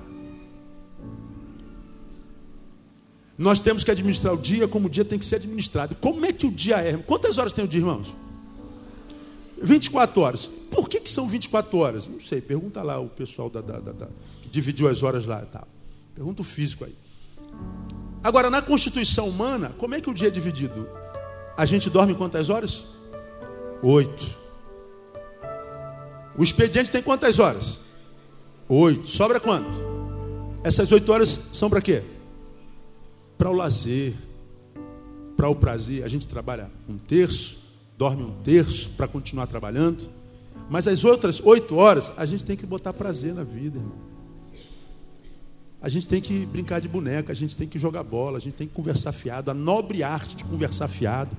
Nós temos que administrar o dia como o dia tem que ser administrado. Como é que o dia é? Quantas horas tem o dia, irmãos? 24 horas. Por que, que são 24 horas? Não sei, pergunta lá o pessoal da, da, da, da que dividiu as horas lá. Tá. Pergunta o físico aí. Agora, na constituição humana, como é que o dia é dividido? A gente dorme quantas horas? Oito. O expediente tem quantas horas? Oito. Sobra quanto? Essas oito horas são para quê? Para o lazer, para o prazer. A gente trabalha um terço, dorme um terço para continuar trabalhando. Mas as outras oito horas, a gente tem que botar prazer na vida, irmão. A gente tem que brincar de boneca, a gente tem que jogar bola, a gente tem que conversar fiado, a nobre arte de conversar fiado.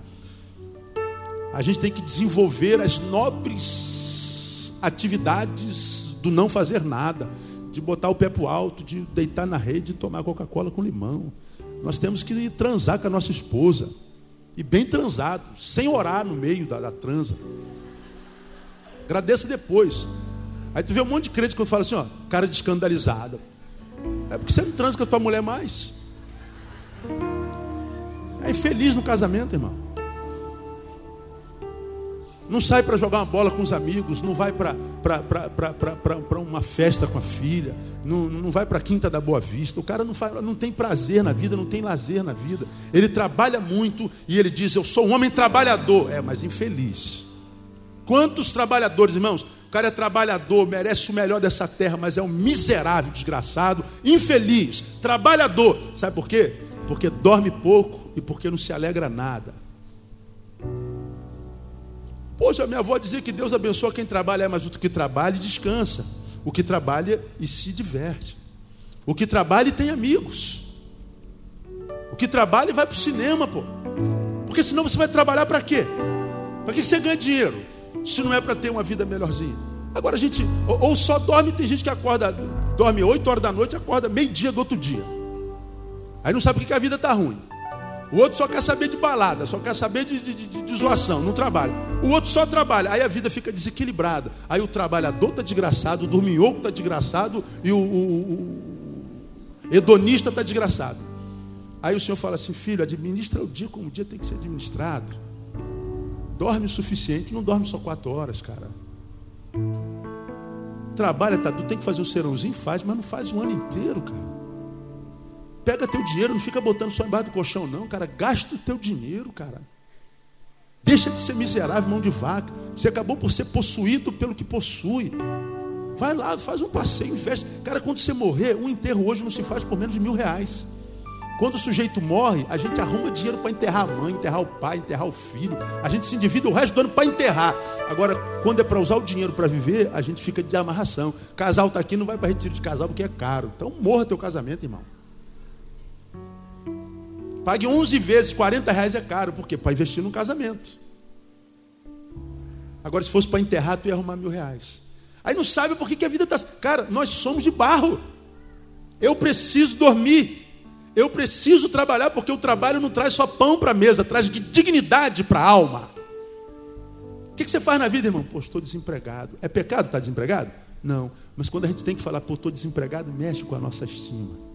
A gente tem que desenvolver as nobres atividades do não fazer nada, de botar o pé para o alto, de deitar na rede e tomar Coca-Cola com limão. Nós temos que transar com a nossa esposa. E bem transado, sem orar no meio da, da transa. Agradeça depois. Aí tu vê um monte de crente quando fala assim, ó, cara de escandalizada. É porque você não transa com a tua mulher mais. É infeliz no casamento, irmão. Não sai para jogar uma bola com os amigos, não vai para uma festa com a filha, não, não vai para a quinta da Boa Vista. O cara não, faz, não tem prazer na vida, não tem lazer na vida. Ele trabalha muito e ele diz: Eu sou um homem trabalhador. É, mas infeliz. Quantos trabalhadores, irmãos? O cara é trabalhador, merece o melhor dessa terra, mas é um miserável, desgraçado, infeliz, trabalhador. Sabe por quê? Porque dorme pouco e porque não se alegra nada. Poxa, minha avó dizia que Deus abençoa quem trabalha, é, mas o que trabalha e descansa. O que trabalha e se diverte. O que trabalha e tem amigos. O que trabalha e vai para o cinema, pô. Porque senão você vai trabalhar para quê? Para que você ganha dinheiro? se não é para ter uma vida melhorzinha. Agora a gente, ou, só dorme, tem gente que acorda, dorme 8 horas da noite, acorda meio-dia do outro dia. Aí não sabe porque a vida está ruim. O outro só quer saber de balada, só quer saber de, de, de, de zoação, não trabalha. O outro só trabalha, aí a vida fica desequilibrada. Aí o trabalhador está desgraçado, o dorminhoco está desgraçado e o, o, o hedonista está desgraçado. Aí o Senhor fala assim: filho, administra o dia como o dia tem que ser administrado. Dorme o suficiente, não dorme só quatro horas, cara. Trabalha, tá, tem que fazer o serãozinho, faz, mas não faz o ano inteiro, cara. Pega teu dinheiro, não fica botando só embaixo do colchão, não, cara. Gasta o teu dinheiro, cara. Deixa de ser miserável, mão de vaca. Você acabou por ser possuído pelo que possui. Vai lá, faz um passeio, investe. Cara, quando você morrer, um enterro hoje não se faz por menos de mil reais. Quando o sujeito morre, a gente arruma dinheiro para enterrar a mãe, enterrar o pai, enterrar o filho. A gente se endivida o resto do ano para enterrar. Agora, quando é para usar o dinheiro para viver, a gente fica de amarração. Casal está aqui, não vai para retiro de casal porque é caro. Então morra teu casamento, irmão. Pague 11 vezes, 40 reais é caro. Por quê? Para investir no casamento. Agora, se fosse para enterrar, tu ia arrumar mil reais. Aí não sabe por que, que a vida está. Cara, nós somos de barro. Eu preciso dormir. Eu preciso trabalhar porque o trabalho não traz só pão para a mesa, traz dignidade para a alma. O que, você faz na vida, irmão? Pô, estou desempregado. É pecado estar desempregado? Não. Mas quando a gente tem que falar, pô, estou desempregado, mexe com a nossa estima.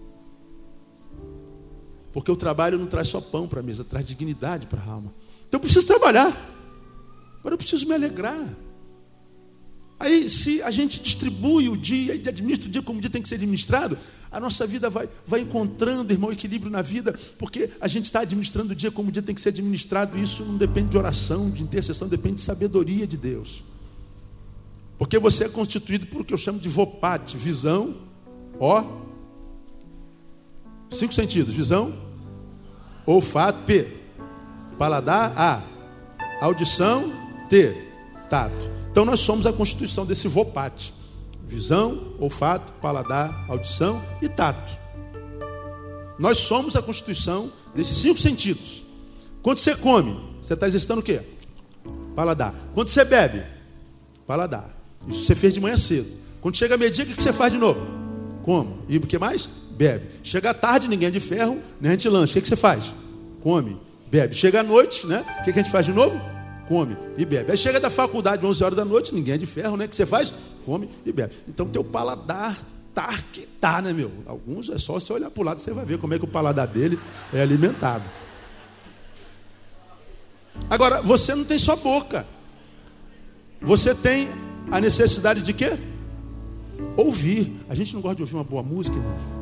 Porque o trabalho não traz só pão para a mesa, traz dignidade para a alma. Então eu preciso trabalhar. Agora eu preciso me alegrar. Aí, se a gente distribui o dia e administra o dia como o dia tem que ser administrado, a nossa vida vai, vai encontrando, irmão, equilíbrio na vida, porque a gente está administrando o dia como o dia tem que ser administrado. Isso não depende de oração, de intercessão, depende de sabedoria de Deus. Porque você é constituído por o que eu chamo de vopate, visão, ó. Cinco sentidos: visão, olfato, P, paladar, A, audição, T, tato. Então nós somos a constituição desse vopate: visão, olfato, paladar, audição e tato. Nós somos a constituição desses cinco sentidos. Quando você come, você está exercitando o quê? Paladar. Quando você bebe, paladar. Isso você fez de manhã cedo. Quando chega meio-dia, o que você faz de novo? Come. E o que mais? Bebe. Chega à tarde, ninguém é de ferro, nem a gente lancha. O que você faz? Come. Bebe. Chega à noite, né? O que a gente faz de novo? come e bebe. Aí chega da faculdade, 11 horas da noite, ninguém é de ferro, né? O que você faz? Come e bebe. Então teu paladar tá que tá, né, meu? Alguns é só você olhar para o lado, você vai ver como é que o paladar dele é alimentado. Agora, você não tem só boca. Você tem a necessidade de quê? Ouvir. A gente não gosta de ouvir uma boa música, irmão.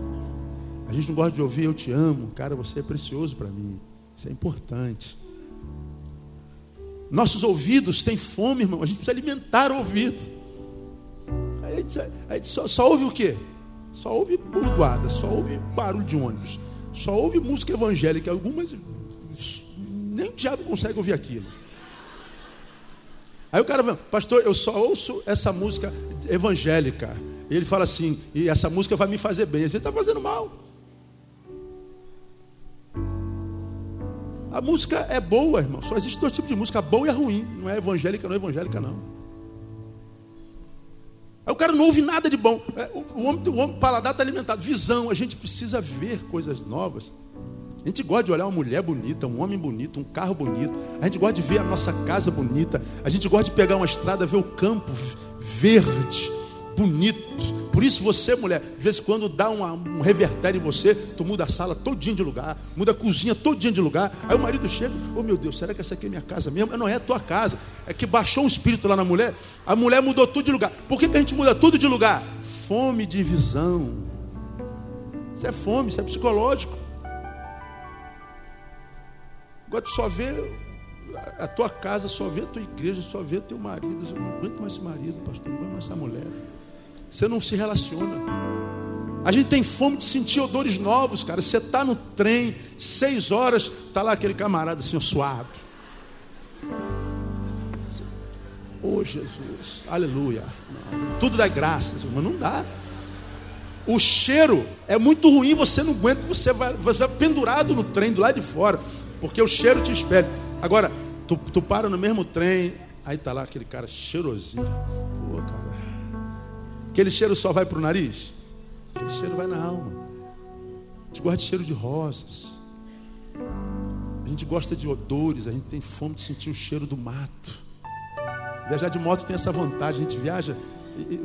A gente não gosta de ouvir eu te amo. Cara, você é precioso para mim. Isso é importante. Nossos ouvidos têm fome, irmão. A gente precisa alimentar o ouvido. Aí a gente, a gente só, só, ouve o quê? Só ouve burdoada, só ouve barulho de ônibus, só ouve música evangélica. Algumas nem o diabo consegue ouvir aquilo. Aí o cara fala, pastor, eu só ouço essa música evangélica. E ele fala assim, e essa música vai me fazer bem. Às vezes está fazendo mal. A música é boa, irmão. Só existe dois tipos de música, boa e a ruim. Não é evangélica, não é evangélica, não. Aí o cara não ouve nada de bom. É, o homem, o homem paladar está alimentado. Visão, a gente precisa ver coisas novas. A gente gosta de olhar uma mulher bonita, um homem bonito, um carro bonito. A gente gosta de ver a nossa casa bonita. A gente gosta de pegar uma estrada, ver o campo verde, bonito. Por isso você, mulher, de vez em quando dá uma, um revertério em você, tu muda a sala todinha de lugar, muda a cozinha todinha de lugar. Aí o marido chega, oh meu Deus, será que essa aqui é minha casa mesmo? Não é a tua casa. É que baixou um espírito lá na mulher. A mulher mudou tudo de lugar. Por que, que a gente muda tudo de lugar? Fome de visão. Isso é fome, isso é psicológico. Agora tu só vê a tua casa, só vê a tua igreja, só vê teu marido. Não aguento mais esse marido, pastor, não aguento mais essa mulher. Você não se relaciona. A gente tem fome de sentir odores novos, cara. Você está no trem, seis horas, está lá aquele camarada assim, suado. Oh Jesus, aleluia. Tudo dá graças, mas não dá. O cheiro é muito ruim, você não aguenta, você vai, você vai pendurado no trem do lado de fora porque o cheiro te espelha. Agora, tu, tu para no mesmo trem, aí tá lá aquele cara cheirosinho. Pô, cara. Aquele cheiro só vai pro nariz? Aquele cheiro vai na alma. A gente gosta de cheiro de rosas. A gente gosta de odores, a gente tem fome de sentir o cheiro do mato. Viajar de moto tem essa vantagem, a gente viaja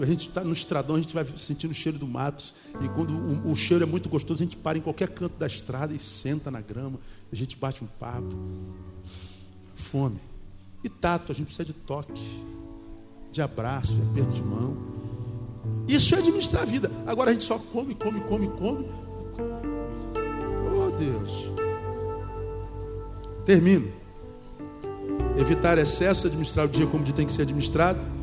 a gente está no estradão, a gente vai sentindo o cheiro do mato. E quando o, o, cheiro é muito gostoso, a gente para em qualquer canto da estrada e senta na grama. A gente bate um papo. Fome. E tato, a gente precisa de toque, de abraço, de aperto de mão. Isso é administrar a vida. Agora a gente só come, come, come, come. Oh Deus. Termino. Evitar excesso, administrar o dia como tem que ser administrado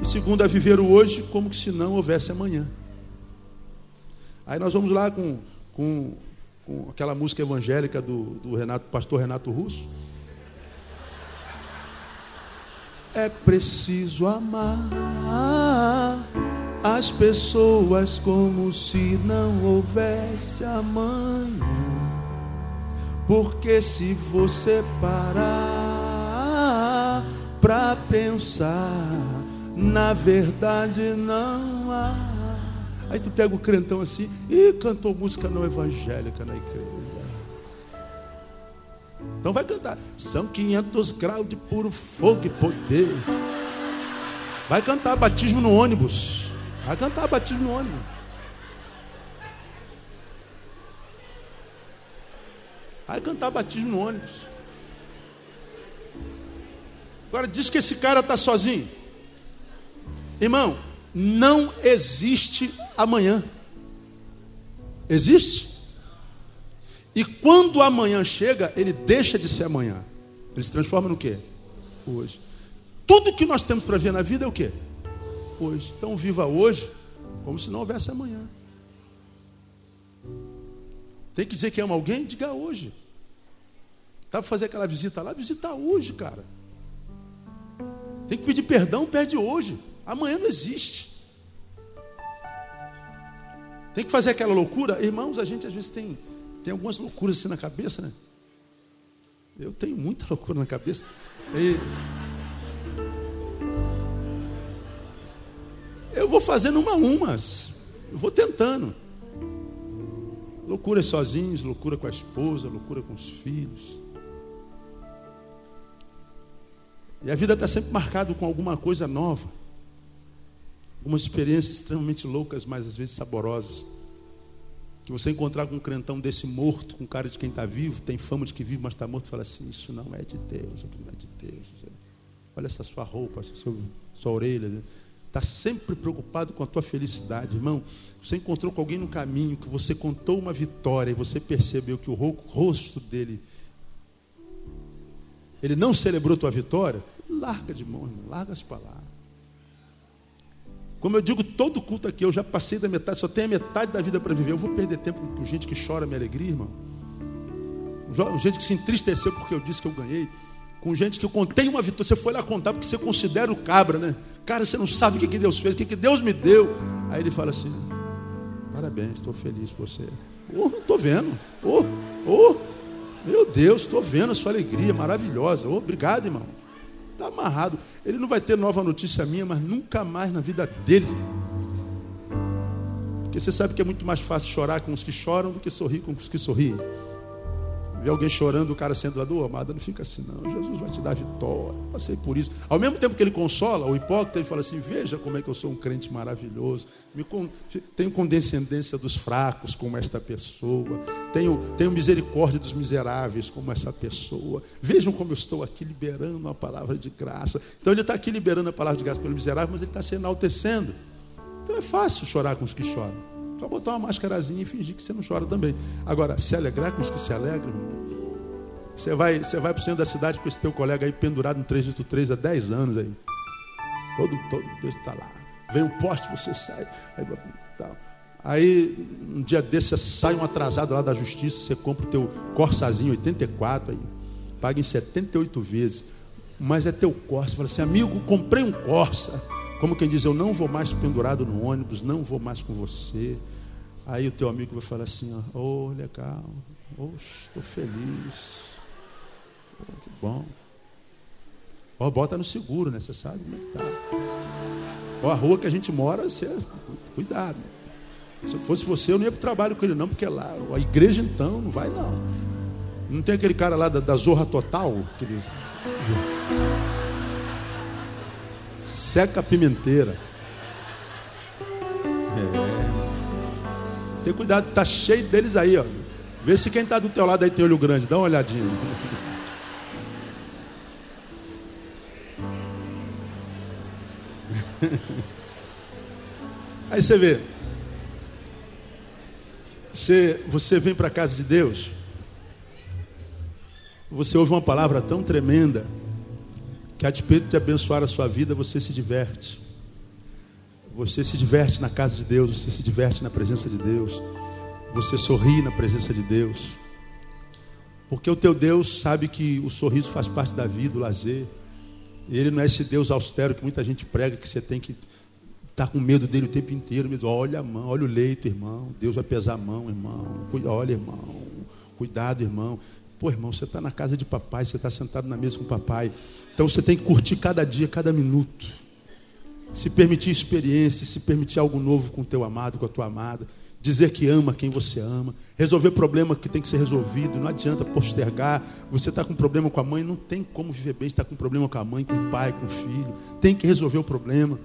e segundo, a viver o hoje como se não houvesse amanhã. Aí nós vamos lá com, com, com aquela música evangélica do, do Renato, pastor Renato Russo. É preciso amar as pessoas como se não houvesse amanhã. Porque se você parar para pensar na verdade não há. Aí tu pega o crentão assim e cantou música não evangélica na igreja. Então vai cantar. São 500 graus de puro fogo e poder. Vai cantar batismo no ônibus. Vai cantar batismo no ônibus. Vai cantar batismo no ônibus. Agora diz que esse cara está sozinho. Irmão, não existe amanhã. Existe? E quando amanhã chega, ele deixa de ser amanhã. Ele se transforma no quê? Hoje. Tudo que nós temos para ver na vida é o quê? Então viva hoje como se não houvesse amanhã. Tem que dizer que ama alguém? Diga hoje. Tá para fazer aquela visita lá? Visita hoje, cara. Tem que pedir perdão? Pede hoje. Amanhã não existe. Tem que fazer aquela loucura. Irmãos, a gente às vezes tem, tem algumas loucuras assim na cabeça, né? Eu tenho muita loucura na cabeça. E... Eu vou fazendo uma a umas. Eu vou tentando. Loucuras sozinhos, loucura com a esposa, loucura com os filhos. E a vida está sempre marcada com alguma coisa nova algumas experiências extremamente loucas, mas às vezes saborosas. Que você encontrar com um crentão desse morto, com cara de quem está vivo, tem fama de que vive, mas está morto, fala assim: Isso não é de Deus, aquilo não é de Deus. olha essa sua roupa, essa sua, sua orelha. Está sempre preocupado com a tua felicidade, irmão. Você encontrou com alguém no caminho que você contou uma vitória e você percebeu que o rosto dele, ele não celebrou tua vitória. Larga de mão, irmão, larga as palavras. Como eu digo, todo culto aqui, eu já passei da metade, só tenho a metade da vida para viver. Eu vou perder tempo com gente que chora minha alegria, irmão. Gente que se entristeceu porque eu disse que eu ganhei. Com gente que eu contei uma vitória. Você foi lá contar porque você considera o cabra, né? Cara, você não sabe o que, que Deus fez, o que, que Deus me deu. Aí ele fala assim: Parabéns, estou feliz por você. Oh, estou vendo. Oh, oh, meu Deus, estou vendo a sua alegria maravilhosa. Oh, obrigado, irmão. Está amarrado. Ele não vai ter nova notícia minha, mas nunca mais na vida dele. Porque você sabe que é muito mais fácil chorar com os que choram do que sorrir com os que sorriem. Vê alguém chorando, o cara sendo lá do amado, não fica assim, não. Jesus vai te dar vitória. Passei por isso. Ao mesmo tempo que ele consola, o hipócrita, ele fala assim: Veja como é que eu sou um crente maravilhoso. Con... Tenho condescendência dos fracos, como esta pessoa. Tenho, tenho misericórdia dos miseráveis, como essa pessoa. Vejam como eu estou aqui liberando a palavra de graça. Então ele está aqui liberando a palavra de graça pelo miserável, mas ele está se enaltecendo. Então é fácil chorar com os que choram. Só botar uma máscarazinha e fingir que você não chora também. Agora, se alegrar com os que se alegram, você vai, você vai para o centro da cidade com esse teu colega aí pendurado no 383 há 10 anos aí. Todo, todo Deus está lá. Vem um poste, você sai. Aí, tá. aí, um dia desse, você sai um atrasado lá da justiça, você compra o teu Corsazinho 84 aí. Paga em 78 vezes. Mas é teu Corsa. Você fala assim, amigo, comprei um Corsa. Como quem diz, eu não vou mais pendurado no ônibus, não vou mais com você. Aí o teu amigo vai falar assim, ó, oh, legal, estou feliz. Oh, que bom. Ó, oh, bota no seguro, né? Você sabe como é que tá. Ó, a rua que a gente mora, você, cuidado. Se fosse você, eu não ia para o trabalho com ele, não, porque lá, a igreja então, não vai não. Não tem aquele cara lá da, da Zorra Total, aquele seca pimenteira. É. Tem cuidado, tá cheio deles aí, ó. Vê se quem está do teu lado aí tem olho grande, dá uma olhadinha. Aí você vê. Você, você vem para a casa de Deus. Você ouve uma palavra tão tremenda que a despeito de abençoar a sua vida, você se diverte. Você se diverte na casa de Deus, você se diverte na presença de Deus. Você sorri na presença de Deus. Porque o teu Deus sabe que o sorriso faz parte da vida, o lazer. Ele não é esse Deus austero que muita gente prega, que você tem que estar tá com medo dele o tempo inteiro. Mas olha a mão, olha o leito, irmão. Deus vai pesar a mão, irmão. Olha, irmão. Cuidado, irmão. Pô, irmão, você está na casa de papai, você está sentado na mesa com papai. Então você tem que curtir cada dia, cada minuto. Se permitir experiência, se permitir algo novo com o teu amado, com a tua amada. Dizer que ama quem você ama. Resolver problema que tem que ser resolvido. Não adianta postergar. Você está com problema com a mãe, não tem como viver bem. Está com problema com a mãe, com o pai, com o filho. Tem que resolver o problema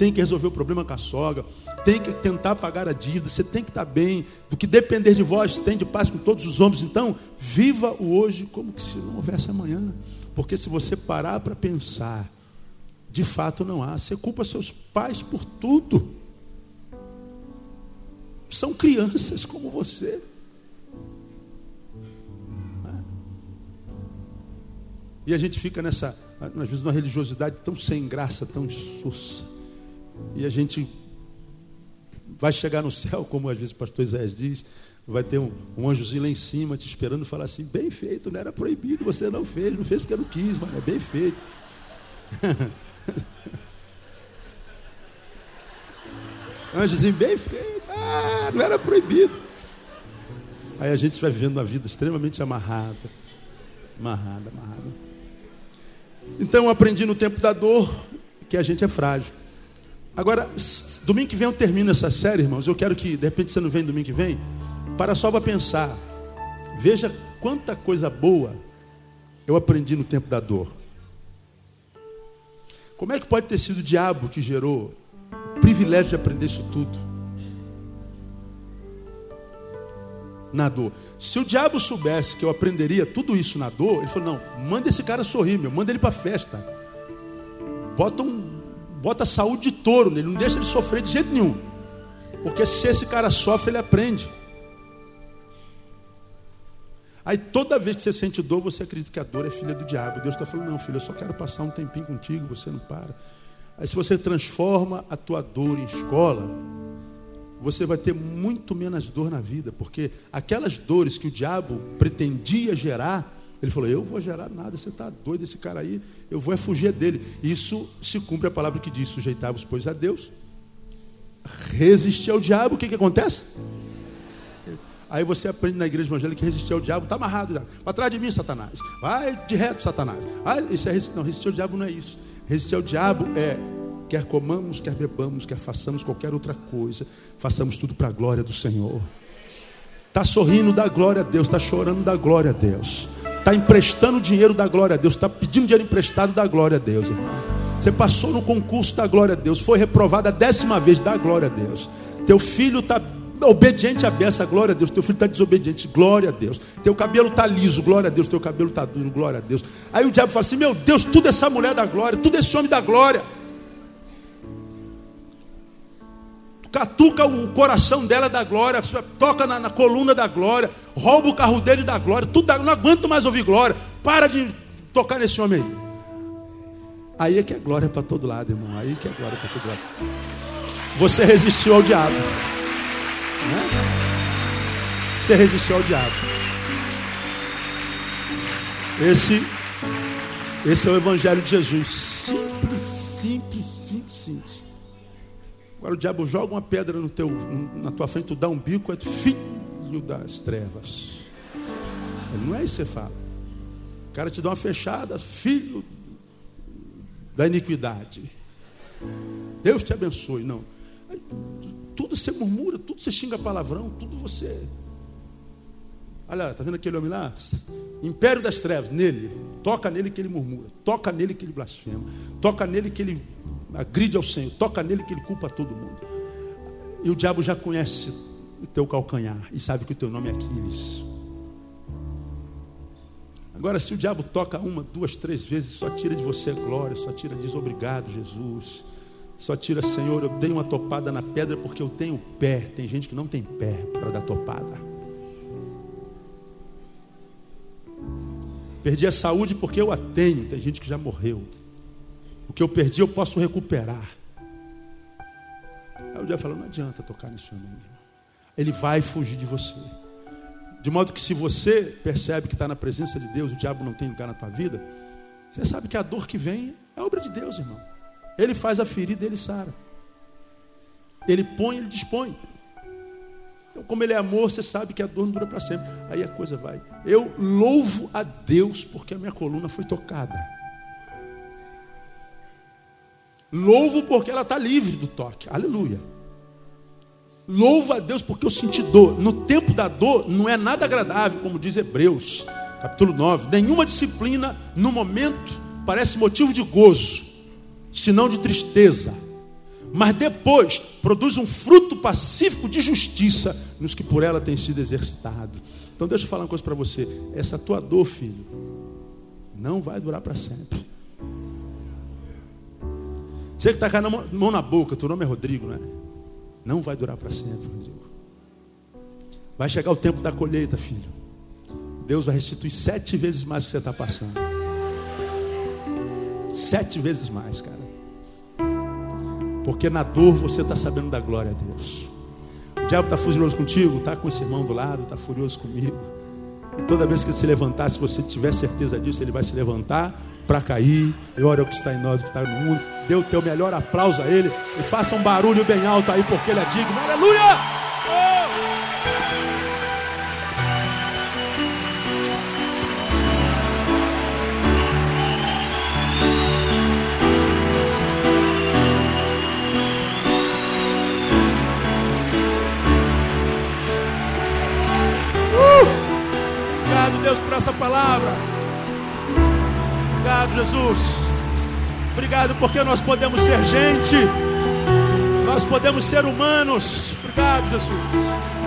tem que resolver o problema com a sogra, tem que tentar pagar a dívida, você tem que estar bem, do que depender de vós, tem de paz com todos os homens. Então, viva o hoje como se não houvesse amanhã. Porque se você parar para pensar, de fato não há. Você culpa seus pais por tudo. São crianças como você. E a gente fica nessa, às vezes, uma religiosidade tão sem graça, tão insussa. E a gente vai chegar no céu, como às vezes o pastor Isaías diz, vai ter um, um anjozinho lá em cima te esperando falar assim, bem feito, não era proibido, você não fez, não fez porque não quis, mas é bem feito. anjozinho bem feito, ah, não era proibido. Aí a gente vai vivendo uma vida extremamente amarrada. Amarrada, amarrada. Então eu aprendi no tempo da dor que a gente é frágil. Agora, domingo que vem eu termino essa série, irmãos. Eu quero que, de repente, você não vem domingo que vem. Para só para pensar. Veja quanta coisa boa eu aprendi no tempo da dor. Como é que pode ter sido o diabo que gerou o privilégio de aprender isso tudo? Na dor. Se o diabo soubesse que eu aprenderia tudo isso na dor, ele falou: não, manda esse cara sorrir, meu, manda ele para festa. bota, um, bota saúde de touro nele, não deixa ele sofrer de jeito nenhum. Porque se esse cara sofre, ele aprende. Aí toda vez que você sente dor, você acredita que a dor é filha do diabo. Deus está falando, não, filho, eu só quero passar um tempinho contigo, você não para. Aí se você transforma a tua dor em escola, você vai ter muito menos dor na vida, porque aquelas dores que o diabo pretendia gerar, ele falou: Eu vou gerar nada, você está doido, esse cara aí, eu vou é fugir dele. Isso se cumpre a palavra que diz: sujeitai-vos, pois, a Deus, resistir ao diabo, o que, que acontece? Aí você aprende na igreja evangélica que resistir ao diabo está amarrado já. Para trás de mim, Satanás. Vai de reto, Satanás. Vai, isso é resistir. Não, resistir ao diabo não é isso. Resistir ao diabo é quer comamos, quer bebamos, quer façamos qualquer outra coisa, façamos tudo para a glória do Senhor. Está sorrindo da glória a Deus, está chorando da glória a Deus, está emprestando dinheiro da glória a Deus, está pedindo dinheiro emprestado da glória a Deus, irmão. Você passou no concurso da glória a Deus, foi reprovado a décima vez da glória a Deus. Teu filho está obediente a beça, glória a Deus. Teu filho está desobediente, glória a Deus. Teu cabelo está liso, glória a Deus. Teu cabelo está duro, glória a Deus. Aí o diabo fala assim: Meu Deus, tudo essa mulher da glória, tudo esse homem da glória. Catuca o coração dela da glória, toca na, na, coluna da glória, rouba o carro dele da glória, tudo não aguento mais ouvir glória, para de tocar nesse homem aí. Aí é que é glória para todo lado, irmão. Aí que é glória para todo lado. Você resistiu ao diabo. Né? Você resistiu ao diabo. Esse, esse é o Evangelho de Jesus. Simples, simples. Agora o diabo joga uma pedra no teu, na tua frente, tu dá um bico, é filho das trevas. Não é isso que você fala. O cara te dá uma fechada, filho da iniquidade. Deus te abençoe. Não. Tudo você murmura, tudo você xinga palavrão, tudo você. Olha, tá vendo aquele homem lá? Império das trevas, nele. Toca nele que ele murmura. Toca nele que ele blasfema. Toca nele que ele agride ao Senhor. Toca nele que ele culpa todo mundo. E o diabo já conhece o teu calcanhar e sabe que o teu nome é Aquiles. Agora, se o diabo toca uma, duas, três vezes, só tira de você a glória, só tira, diz obrigado, Jesus. Só tira, Senhor, eu dei uma topada na pedra porque eu tenho pé. Tem gente que não tem pé para dar topada. Perdi a saúde porque eu a tenho. Tem gente que já morreu. O que eu perdi eu posso recuperar. Aí o diabo falou: não adianta tocar nesse homem. Ele vai fugir de você. De modo que se você percebe que está na presença de Deus, o diabo não tem lugar na tua vida, você sabe que a dor que vem é obra de Deus, irmão. Ele faz a ferida, ele sara. Ele põe, ele dispõe. Então, como ele é amor, você sabe que a dor não dura para sempre. Aí a coisa vai. Eu louvo a Deus porque a minha coluna foi tocada. Louvo porque ela está livre do toque. Aleluia. Louvo a Deus porque eu senti dor. No tempo da dor não é nada agradável, como diz Hebreus, capítulo 9. Nenhuma disciplina no momento parece motivo de gozo, senão de tristeza. Mas depois produz um fruto pacífico de justiça nos que por ela tem sido exercitado. Então deixa eu falar uma coisa para você. Essa tua dor, filho, não vai durar para sempre. Você que está com a mão na boca, teu nome é Rodrigo, não é? Não vai durar para sempre, Rodrigo. Vai chegar o tempo da colheita, filho. Deus vai restituir sete vezes mais que você está passando. Sete vezes mais, cara. Porque na dor você está sabendo da glória a Deus. O diabo está furioso contigo, está com esse irmão do lado, está furioso comigo. Toda vez que se levantar, se você tiver certeza disso, ele vai se levantar para cair. E olha o que está em nós, o que está no mundo. Dê o teu melhor aplauso a ele. E faça um barulho bem alto aí, porque ele é digno. Aleluia! Deus, por essa palavra. Obrigado, Jesus. Obrigado porque nós podemos ser gente. Nós podemos ser humanos. Obrigado, Jesus.